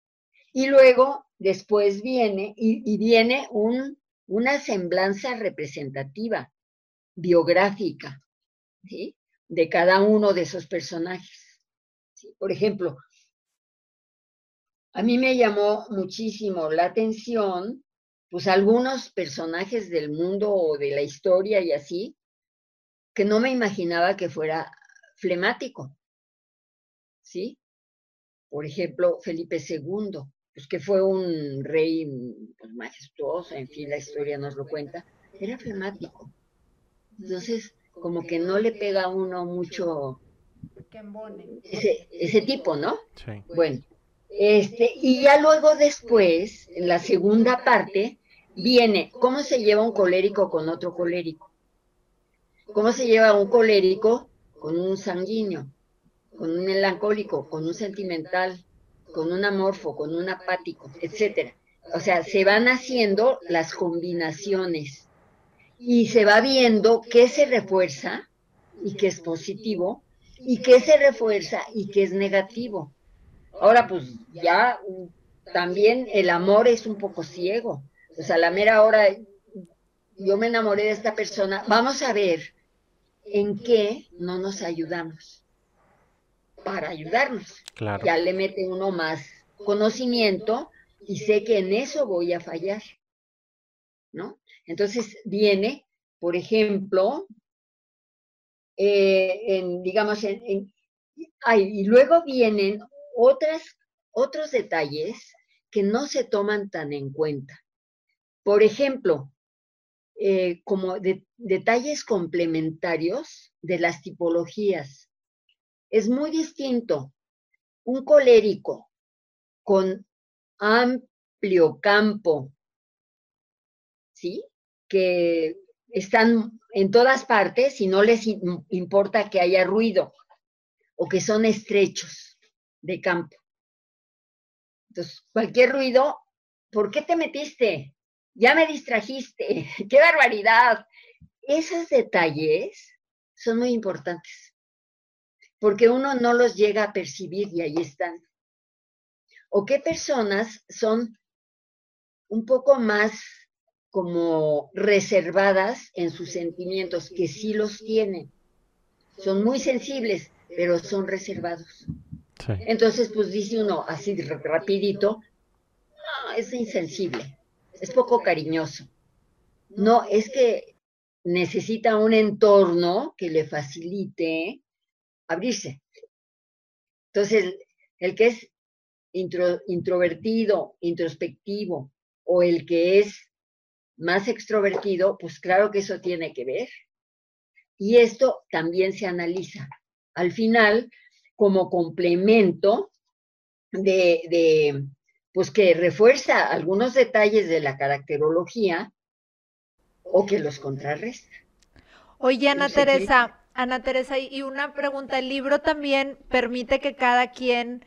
Y luego, después viene, y, viene un, una semblanza representativa, biográfica, de cada uno de esos personajes. Por ejemplo, a mí me llamó muchísimo la atención pues algunos personajes del mundo o de la historia y así, que no me imaginaba que fuera flemático. ¿Sí? Por ejemplo, Felipe II, pues que fue un rey pues, majestuoso, en fin, la historia nos lo cuenta, era flemático. Entonces, como que no le pega a uno mucho ese, ese tipo, ¿no? Sí. Bueno, este, y ya luego después, en la segunda parte, viene cómo se lleva un colérico con otro colérico. ¿Cómo se lleva un colérico con un sanguíneo, con un melancólico, con un sentimental, con un amorfo, con un apático, etcétera? o sea, se van haciendo las combinaciones y se va viendo qué se refuerza y qué es positivo y qué se refuerza y qué es negativo. Ahora, pues ya también el amor es un poco ciego. O sea, la mera hora yo me enamoré de esta persona, vamos a ver en qué no nos ayudamos para ayudarnos. Ya le mete uno más conocimiento y sé que en eso voy a fallar. ¿No? Entonces viene, por ejemplo, eh, en, digamos, en, y luego vienen otras, otros detalles que no se toman tan en cuenta. Por ejemplo, eh, como detalles complementarios de las tipologías. Es muy distinto un colérico con amplio campo, ¿sí? Que están en todas partes y no les importa que haya ruido o que son estrechos de campo. Entonces, cualquier ruido, ¿por qué te metiste? Ya me distrajiste, qué barbaridad. Esos detalles son muy importantes, porque uno no los llega a percibir y ahí están. O qué personas son un poco más como reservadas en sus sentimientos, que sí los tienen. Son muy sensibles, pero son reservados. Entonces, pues dice uno así rapidito, no, es insensible, es poco cariñoso. No, es que necesita un entorno que le facilite abrirse. Entonces, el que es introvertido, introspectivo, o el que es más extrovertido, pues claro que eso tiene que ver. Y esto también se analiza. Al final, como complemento de, pues que refuerza algunos detalles de la caracterología o que los contrarresta. Oye, Ana Teresa, Ana Teresa, y una pregunta, ¿el libro también permite que cada quien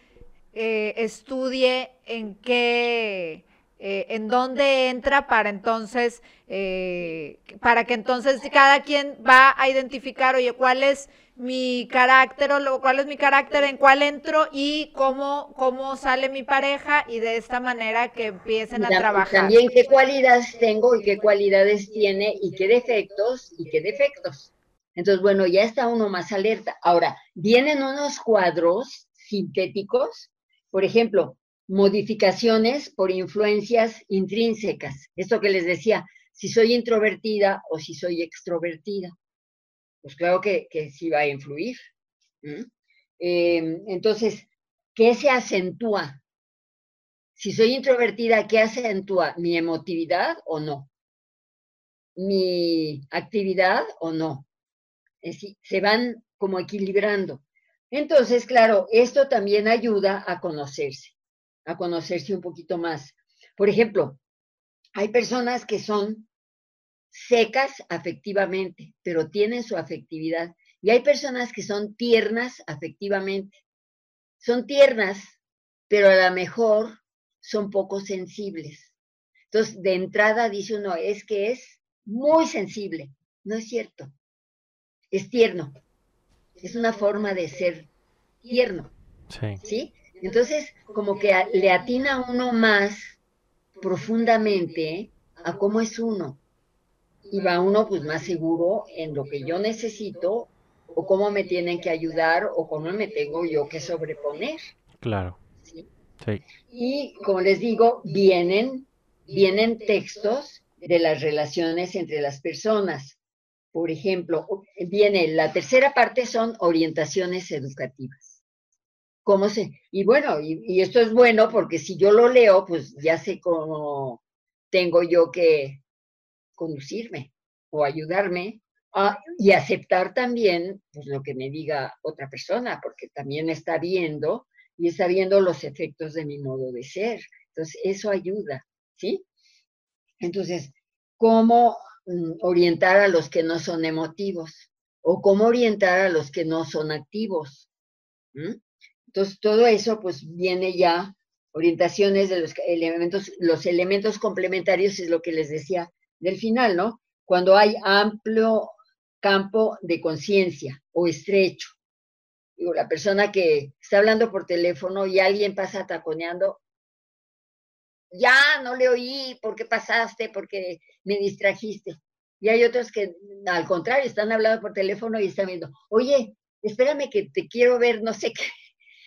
eh, estudie en qué eh, en dónde entra para entonces, eh, para que entonces cada quien va a identificar, oye, cuál es mi carácter o cuál es mi carácter, en cuál entro y cómo, cómo sale mi pareja y de esta manera que empiecen a trabajar. También qué cualidades tengo y qué cualidades tiene y qué defectos y qué defectos. Entonces, bueno, ya está uno más alerta. Ahora, vienen unos cuadros sintéticos, por ejemplo, modificaciones por influencias intrínsecas. Esto que les decía, si soy introvertida o si soy extrovertida. Pues claro que, sí va a influir. Em, entonces, ¿qué se acentúa? Si soy introvertida, ¿qué acentúa? ¿Mi emotividad o no? ¿Mi actividad o no? Es decir, se van como equilibrando. Entonces, claro, esto también ayuda a conocerse a conocerse un poquito más. Por ejemplo, hay personas que son secas afectivamente, pero tienen su afectividad. Y hay personas que son tiernas afectivamente. Son tiernas, pero a lo mejor son poco sensibles. Entonces, de entrada dice uno, es que es muy sensible. No es cierto. Es tierno. Es una forma de ser tierno. Sí. ¿Sí? Entonces, como que le atina a uno más profundamente a cómo es uno. Y va uno pues más seguro en lo que yo necesito o cómo me tienen que ayudar o cómo me tengo yo que sobreponer. Claro. ¿sí? Y como les digo, vienen, vienen textos de las relaciones entre las personas. Por ejemplo, viene la tercera parte son orientaciones educativas cómo se... Y bueno, y, esto es bueno porque si yo lo leo, pues ya sé cómo tengo yo que conducirme o ayudarme y aceptar también pues, lo que me diga otra persona, porque también está viendo y está viendo los efectos de mi modo de ser. Entonces, eso ayuda, ¿sí? Entonces, ¿cómo mm, orientar a los que no son emotivos? ¿O cómo orientar a los que no son activos? Entonces, todo eso pues viene ya orientaciones de los elementos, los elementos complementarios es lo que les decía del final, ¿no? Cuando hay amplio campo de conciencia o estrecho. Digo, la persona que está hablando por teléfono y alguien pasa taconeando, ya no le oí, ¿por qué pasaste? Porque me distrajiste. Y hay otros que, al contrario, están hablando por teléfono y están viendo, oye, espérame que te quiero ver, no sé qué.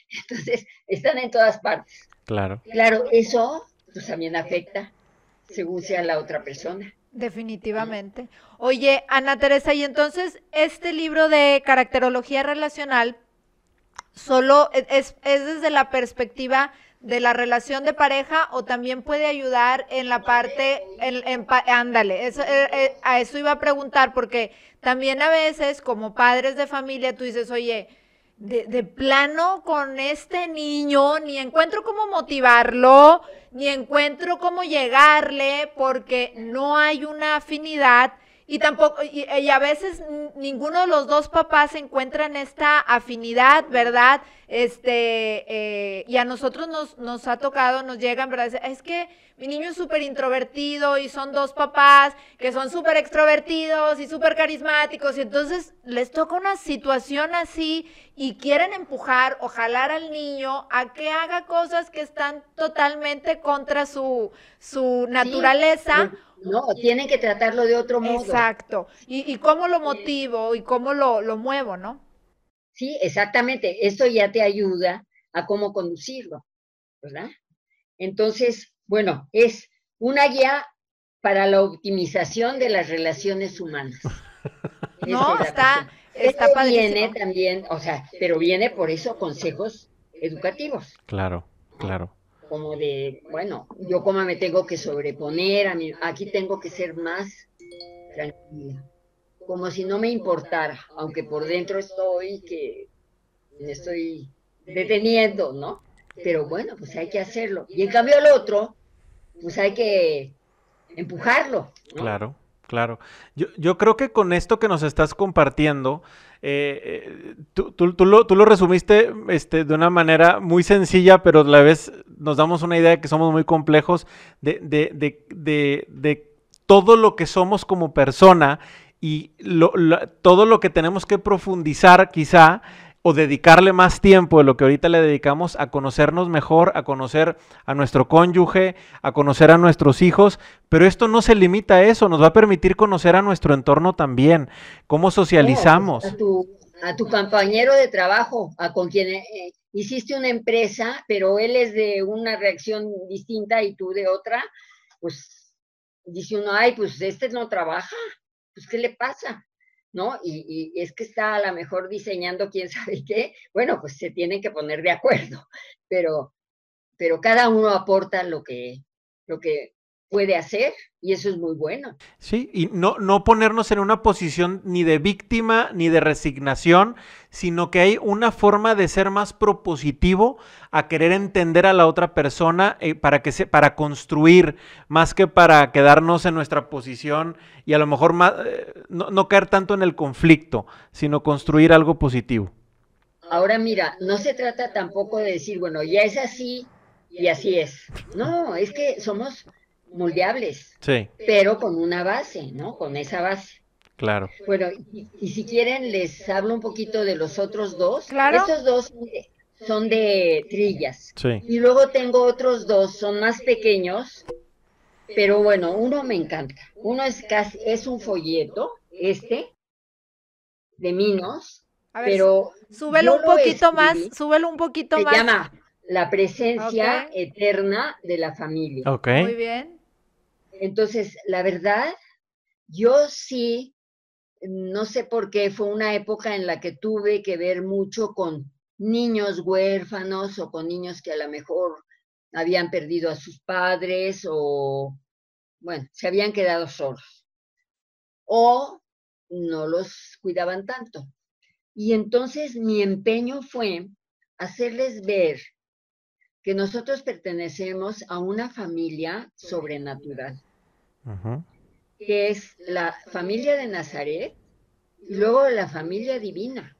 Entonces, están en todas partes. Claro. Claro, eso pues también afecta según sea la otra persona. Definitivamente. Oye, Ana Teresa, y entonces este libro de caracterología relacional solo e, es, es desde la perspectiva de la relación de pareja o también puede ayudar en la parte, en, ándale, eso, eh, eh, a eso iba a preguntar porque también a veces como padres de familia tú dices, oye, de, de, plano con este niño, ni encuentro cómo motivarlo, ni encuentro cómo llegarle, porque no hay una afinidad y tampoco, y, a veces ninguno de los dos papás encuentran esta afinidad, ¿verdad? Este, eh, y a nosotros nos, nos ha tocado, nos llegan, ¿verdad? Es que mi niño es súper introvertido y son dos papás que son súper extrovertidos y súper carismáticos y entonces les toca una situación así y quieren empujar o jalar al niño a que haga cosas que están totalmente contra su, su naturaleza. No, tienen que tratarlo de otro modo. Exacto. ¿Y, cómo lo motivo y cómo lo, lo muevo, no? Sí, exactamente. Esto ya te ayuda a cómo conducirlo, ¿verdad? Entonces, bueno, es una guía para la optimización de las relaciones humanas. no, está, está Viene también, o sea, pero viene por eso consejos educativos. Claro, claro como de, bueno, yo como me tengo que sobreponer, a mí, aquí tengo que ser más tranquila, como si no me importara, aunque por dentro estoy que me estoy deteniendo, ¿no? Pero bueno, pues hay que hacerlo. Y en cambio el otro, pues hay que empujarlo. Claro. Claro. Yo, yo, creo que con esto que nos estás compartiendo, eh, eh, tú, tú, lo, tú, lo, resumiste este, de una manera muy sencilla, pero a la vez nos damos una idea de que somos muy complejos de, de, de, de todo lo que somos como persona y todo lo que tenemos que profundizar quizá o dedicarle más tiempo de lo que ahorita le dedicamos a conocernos mejor, a conocer a nuestro cónyuge, a conocer a nuestros hijos, pero esto no se limita a eso, nos va a permitir conocer a nuestro entorno también, cómo socializamos. a, tu, a, tu, compañero de trabajo, a con quien eh, hiciste una empresa, pero él es de una reacción distinta y tú de otra, pues dice uno, ay, pues este no trabaja, pues ¿qué le pasa? ¿No? Y, es que está a lo mejor diseñando quién sabe qué, bueno, pues se tienen que poner de acuerdo, pero, pero cada uno aporta lo que, lo que puede hacer y eso es muy bueno. Sí, y no, no ponernos en una posición ni de víctima ni de resignación, sino que hay una forma de ser más propositivo a querer entender a la otra persona eh, para, que se, para construir más que para quedarnos en nuestra posición y a lo mejor más, eh, no, no caer tanto en el conflicto, sino construir algo positivo. Ahora mira, no se trata tampoco de decir, bueno, ya es así y así es. No, es que somos moldeables, sí. pero con una base, ¿no? Con esa base. Claro. Bueno, y, si quieren les hablo un poquito de los otros dos. Claro. Estos dos son de, trillas. Sí. Y luego tengo otros dos, son más pequeños, pero bueno, uno me encanta. Uno es casi, es un folleto, este, de Minos, pero... Súbelo un poquito más, súbelo un poquito más. Se llama La presencia eterna de la familia. Ok. Muy bien. Entonces, la verdad, yo sí, no sé por qué, fue una época en la que tuve que ver mucho con niños huérfanos o con niños que a lo mejor habían perdido a sus padres o, bueno, se habían quedado solos o no los cuidaban tanto. Y entonces mi empeño fue hacerles ver que nosotros pertenecemos a una familia sobrenatural, que es la familia de Nazaret y luego la familia divina.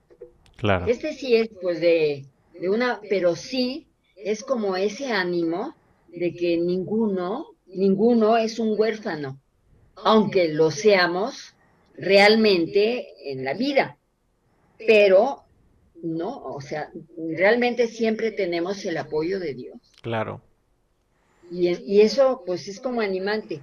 Claro. Este sí es pues de, de una, pero sí es como ese ánimo de que ninguno, ninguno es un huérfano, aunque lo seamos realmente en la vida. Pero no, o sea, realmente siempre tenemos el apoyo de Dios. Claro. Y, eso pues es como animante.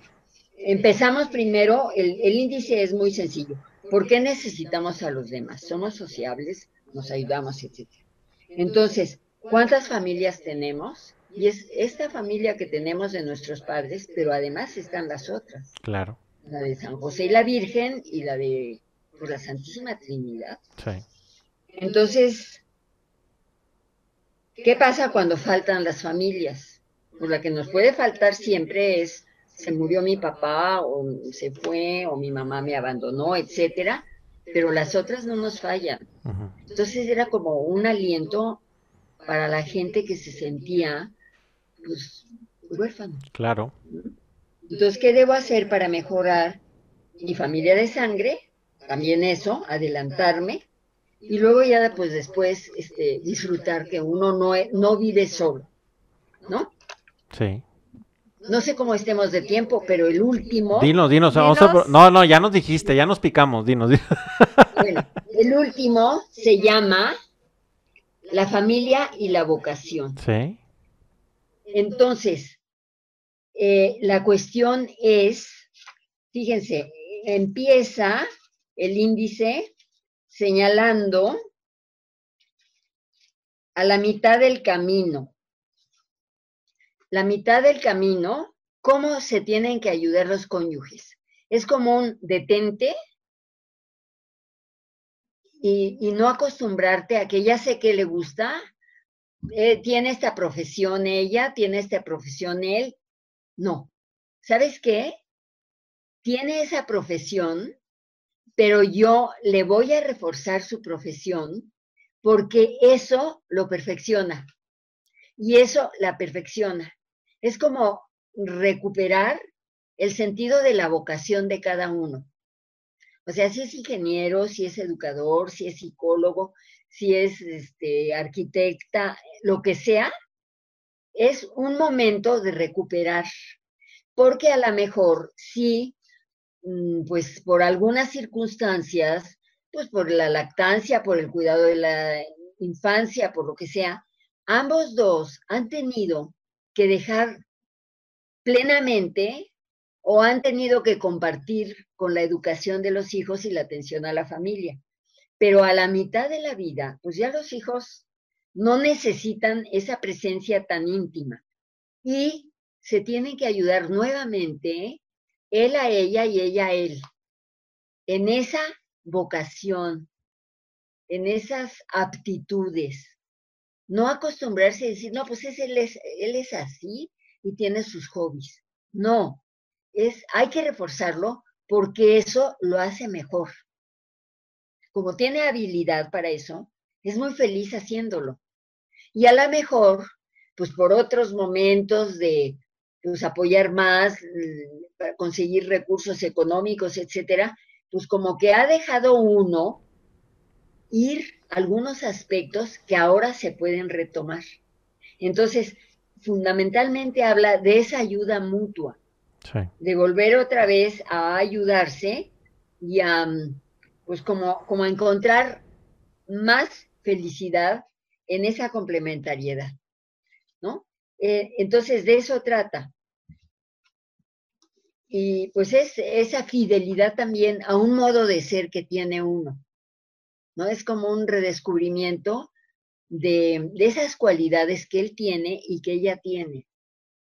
Empezamos primero, el, el índice es muy sencillo. ¿Por qué necesitamos a los demás? Somos sociables, nos ayudamos, etc. Entonces, ¿cuántas familias tenemos? Y es esta familia que tenemos de nuestros padres, pero además están las otras. Claro. La de San José y la Virgen y la de por la Santísima Trinidad. Sí. Entonces, ¿qué pasa cuando faltan las familias? Pues la que nos puede faltar siempre es se murió mi papá o se fue o mi mamá me abandonó, etcétera, pero las otras no nos fallan. Entonces era como un aliento para la gente que se sentía pues huérfano. Claro. Entonces, ¿qué debo hacer para mejorar mi familia de sangre? También eso, adelantarme y luego ya pues después este, disfrutar que uno no, no vive solo, ¿no? Sí. No sé cómo estemos de tiempo, pero el último... Dinos, dinos, Vamos a... no, no, ya nos dijiste, ya nos picamos, dinos. Bueno, el último se llama La familia y la vocación. Sí. Entonces, eh, la cuestión es, fíjense, empieza el índice señalando a la mitad del camino. La mitad del camino, ¿cómo se tienen que ayudar los cónyuges? Es como un detente y, no acostumbrarte a que ya sé que le gusta, eh, tiene esta profesión ella, tiene esta profesión él. No. ¿Sabes qué? Tiene esa profesión, pero yo le voy a reforzar su profesión porque eso lo perfecciona y eso la perfecciona. Es como recuperar el sentido de la vocación de cada uno. O sea, si es ingeniero, si es educador, si es psicólogo, si es este, arquitecta, lo que sea, es un momento de recuperar. Porque a lo mejor sí pues por algunas circunstancias, pues por la lactancia, por el cuidado de la infancia, por lo que sea, ambos dos han tenido que dejar plenamente o han tenido que compartir con la educación de los hijos y la atención a la familia. Pero a la mitad de la vida, pues ya los hijos no necesitan esa presencia tan íntima y se tienen que ayudar nuevamente él a ella y ella a él, en esa vocación, en esas aptitudes. No acostumbrarse a decir, no, pues él, es, él es así y tiene sus hobbies. No, es, hay que reforzarlo porque eso lo hace mejor. Como tiene habilidad para eso, es muy feliz haciéndolo. Y a lo mejor, pues por otros momentos de pues, apoyar más, para conseguir recursos económicos, etcétera, pues como que ha dejado uno ir algunos aspectos que ahora se pueden retomar. Entonces, fundamentalmente habla de esa ayuda mutua, de volver otra vez a ayudarse y a, pues como, como a encontrar más felicidad en esa complementariedad. Eh, entonces, de eso trata. Y pues es esa fidelidad también a un modo de ser que tiene uno, ¿no? Es como un redescubrimiento de, esas cualidades que él tiene y que ella tiene.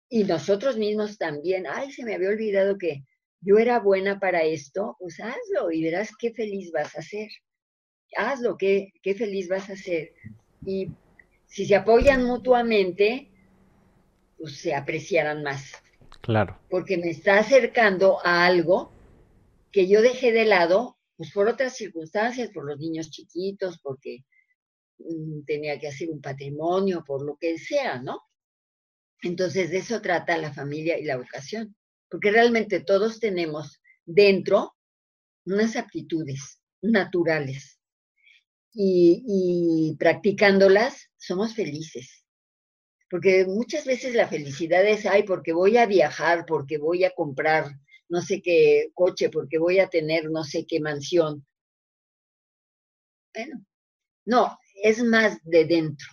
Y nosotros mismos también, ay, se me había olvidado que yo era buena para esto, pues hazlo y verás qué feliz vas a ser. Hazlo, qué, qué feliz vas a ser. Y si se apoyan mutuamente, pues se apreciarán más. Claro. Porque me está acercando a algo que yo dejé de lado, pues por otras circunstancias, por los niños chiquitos, porque mm, tenía que hacer un patrimonio, por lo que sea, ¿no? Entonces de eso trata la familia y la vocación, porque realmente todos tenemos dentro unas aptitudes naturales y, y practicándolas somos felices. Porque muchas veces la felicidad es, ay, porque voy a viajar, porque voy a comprar no sé qué coche, porque voy a tener no sé qué mansión. Bueno, no, es más de dentro,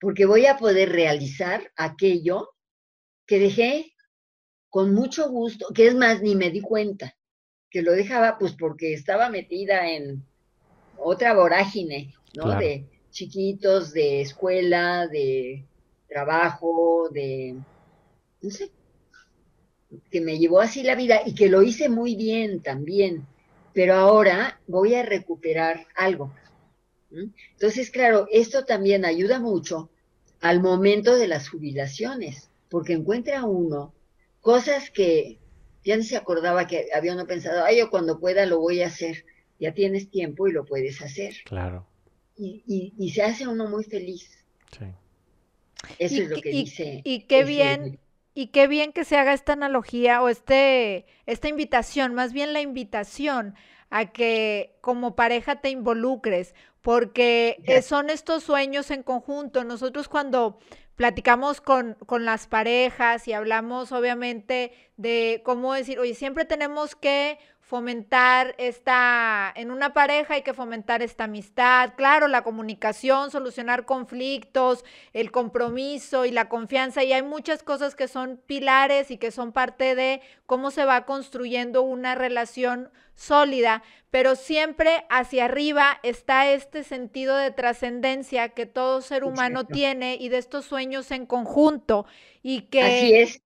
porque voy a poder realizar aquello que dejé con mucho gusto, que es más, ni me di cuenta, que lo dejaba pues porque estaba metida en otra vorágine, ¿no? De chiquitos, de escuela, de trabajo, de, no sé, que me llevó así la vida y que lo hice muy bien también, pero ahora voy a recuperar algo. Entonces, claro, esto también ayuda mucho al momento de las jubilaciones, porque encuentra uno cosas que ya no se acordaba que había uno pensado, ay, yo cuando pueda lo voy a hacer. Ya tienes tiempo y lo puedes hacer. Claro. Y, y, se hace uno muy feliz. Sí. Eso es lo que dice. Y qué bien, y qué bien que se haga esta analogía o este, esta invitación, más bien la invitación a que como pareja te involucres, porque son estos sueños en conjunto. Nosotros cuando platicamos con, con, las parejas y hablamos obviamente de cómo decir, oye, siempre tenemos que fomentar esta, en una pareja hay que fomentar esta amistad, claro, la comunicación, solucionar conflictos, el compromiso y la confianza, y hay muchas cosas que son pilares y que son parte de cómo se va construyendo una relación sólida, pero siempre hacia arriba está este sentido de trascendencia que todo ser humano tiene y de estos sueños en conjunto y que... Así es.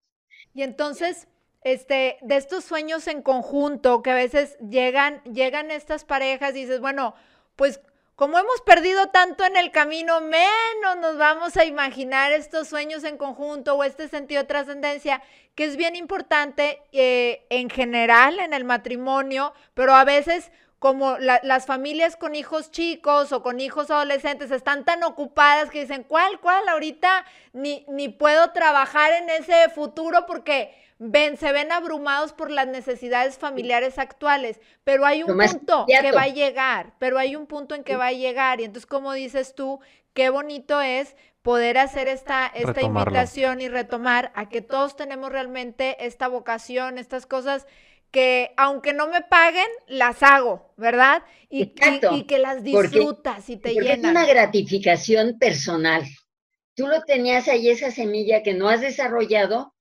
Y entonces este, de estos sueños en conjunto que a veces llegan, llegan estas parejas y dices, bueno, pues como hemos perdido tanto en el camino, menos nos vamos a imaginar estos sueños en conjunto o este sentido de trascendencia, que es bien importante eh, en general en el matrimonio, pero a veces como las familias con hijos chicos o con hijos adolescentes están tan ocupadas que dicen, ¿cuál, cuál? Ahorita ni, ni puedo trabajar en ese futuro porque ven, se ven abrumados por las necesidades familiares actuales, pero hay un punto que va a llegar, pero hay un punto en que va a llegar. Y entonces, como dices tú, qué bonito es poder hacer esta, esta invitación y retomar a que todos tenemos realmente esta vocación, estas cosas que aunque no me paguen, las hago, ¿verdad? Y, que las disfrutas y te porque llenan. Es una gratificación personal. Tú lo tenías ahí, esa semilla que no has desarrollado,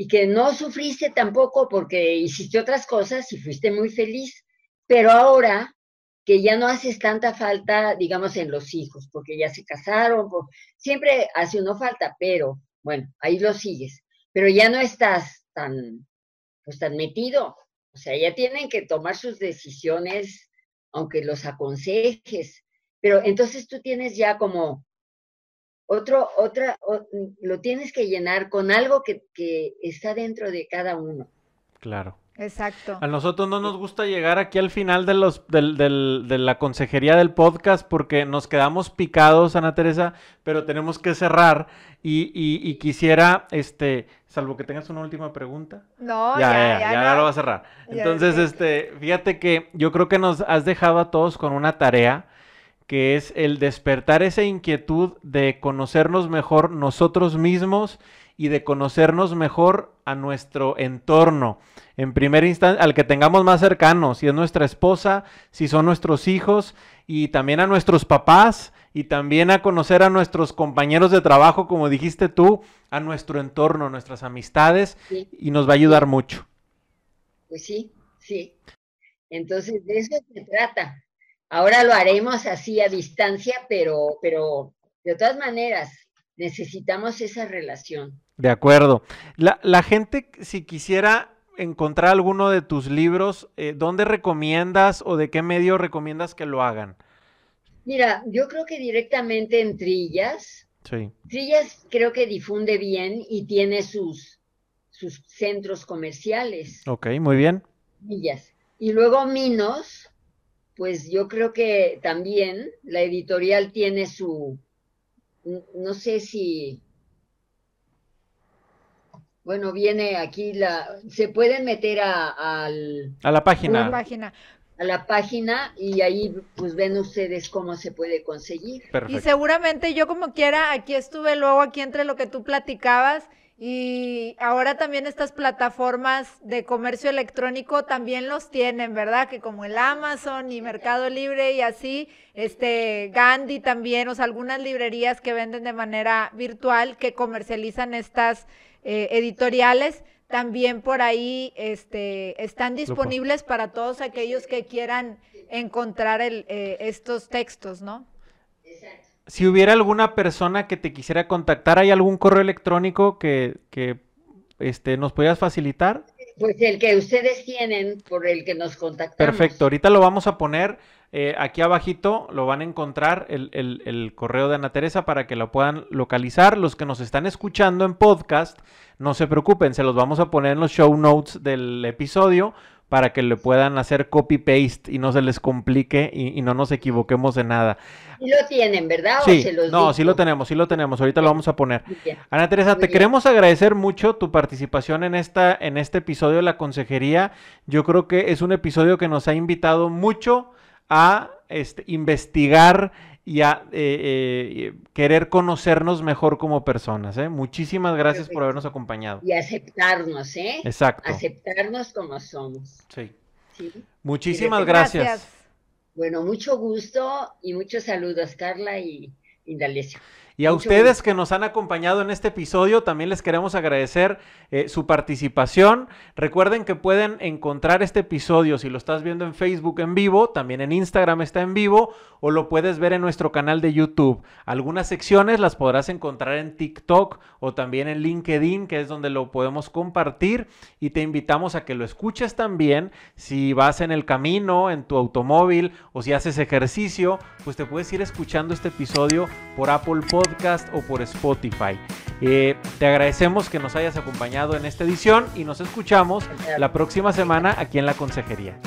y que no sufriste tampoco porque hiciste otras cosas y fuiste muy feliz, pero ahora que ya no haces tanta falta, digamos, en los hijos, porque ya se casaron, siempre hace uno falta, pero bueno, ahí lo sigues, pero ya no estás tan, pues tan metido, o sea, ya tienen que tomar sus decisiones, aunque los aconsejes, pero entonces tú tienes ya como otro, otra, lo tienes que llenar con algo que, está dentro de cada uno. Claro. Exacto. A nosotros no nos gusta llegar aquí al final de, los, de la consejería del podcast porque nos quedamos picados, Ana Teresa, pero tenemos que cerrar y, quisiera, este, salvo que tengas una última pregunta. No, ya, ya, ya, lo va a cerrar. Entonces, este, fíjate que yo creo que nos has dejado a todos con una tarea que es el despertar esa inquietud de conocernos mejor nosotros mismos y de conocernos mejor a nuestro entorno. En primer instante, al que tengamos más cercano, si es nuestra esposa, si son nuestros hijos, y también a nuestros papás, y también a conocer a nuestros compañeros de trabajo, como dijiste tú, a nuestro entorno, nuestras amistades, y nos va a ayudar mucho. Pues sí, sí. Entonces, de eso se trata. Ahora lo haremos así a distancia, pero, pero de todas maneras necesitamos esa relación. De acuerdo. La, gente, si quisiera encontrar alguno de tus libros, eh, ¿dónde recomiendas o de qué medio recomiendas que lo hagan? Mira, yo creo que directamente en Trillas. Sí. Trillas creo que difunde bien y tiene sus, sus centros comerciales. Ok, muy bien. Trillas. Y luego Minos, pues yo creo que también la editorial tiene su, no sé si, bueno, viene aquí la, se pueden meter a, a la página. La página. a la página y ahí pues ven ustedes cómo se puede conseguir. Y seguramente yo como quiera, aquí estuve luego aquí entre lo que tú platicabas y ahora también estas plataformas de comercio electrónico también los tienen, ¿verdad? Que como el Amazon y Mercado Libre y así, este Gandhi también, o sea, algunas librerías que venden de manera virtual que comercializan estas eh, editoriales también por ahí este, están disponibles para todos aquellos que quieran encontrar el, eh, estos textos, ¿no? Si hubiera alguna persona que te quisiera contactar, ¿hay algún correo electrónico que, que este, nos puedas facilitar? Pues el que ustedes tienen, por el que nos contactamos. Perfecto, ahorita lo vamos a poner eh, aquí abajito, lo van a encontrar el, el, el, correo de Ana Teresa para que lo puedan localizar. Los que nos están escuchando en podcast, no se preocupen, se los vamos a poner en los show notes del episodio para que le puedan hacer copy-paste y no se les complique y, no nos equivoquemos de nada. Sí lo tienen, ¿verdad? Sí, no, sí lo tenemos, sí lo tenemos. Ahorita lo vamos a poner. Ana Teresa, te queremos agradecer mucho tu participación en, esta, en este episodio de la consejería. Yo creo que es un episodio que nos ha invitado mucho a este, investigar y a eh, eh, querer conocernos mejor como personas. ¿eh? Muchísimas gracias por habernos acompañado. Y aceptarnos, ¿eh? Exacto. Aceptarnos como somos. Sí. Muchísimas gracias. Bueno, mucho gusto y muchos saludos, Carla y Indalecio. Y a ustedes que nos han acompañado en este episodio, también les queremos agradecer eh, su participación. Recuerden que pueden encontrar este episodio si lo estás viendo en Facebook en vivo, también en Instagram está en vivo o lo puedes ver en nuestro canal de YouTube. Algunas secciones las podrás encontrar en TikTok o también en LinkedIn, que es donde lo podemos compartir y te invitamos a que lo escuches también si vas en el camino, en tu automóvil o si haces ejercicio, pues te puedes ir escuchando este episodio por Apple Podcast o por Spotify. Eh, te agradecemos que nos hayas acompañado en esta edición y nos escuchamos la próxima semana aquí en la Consejería.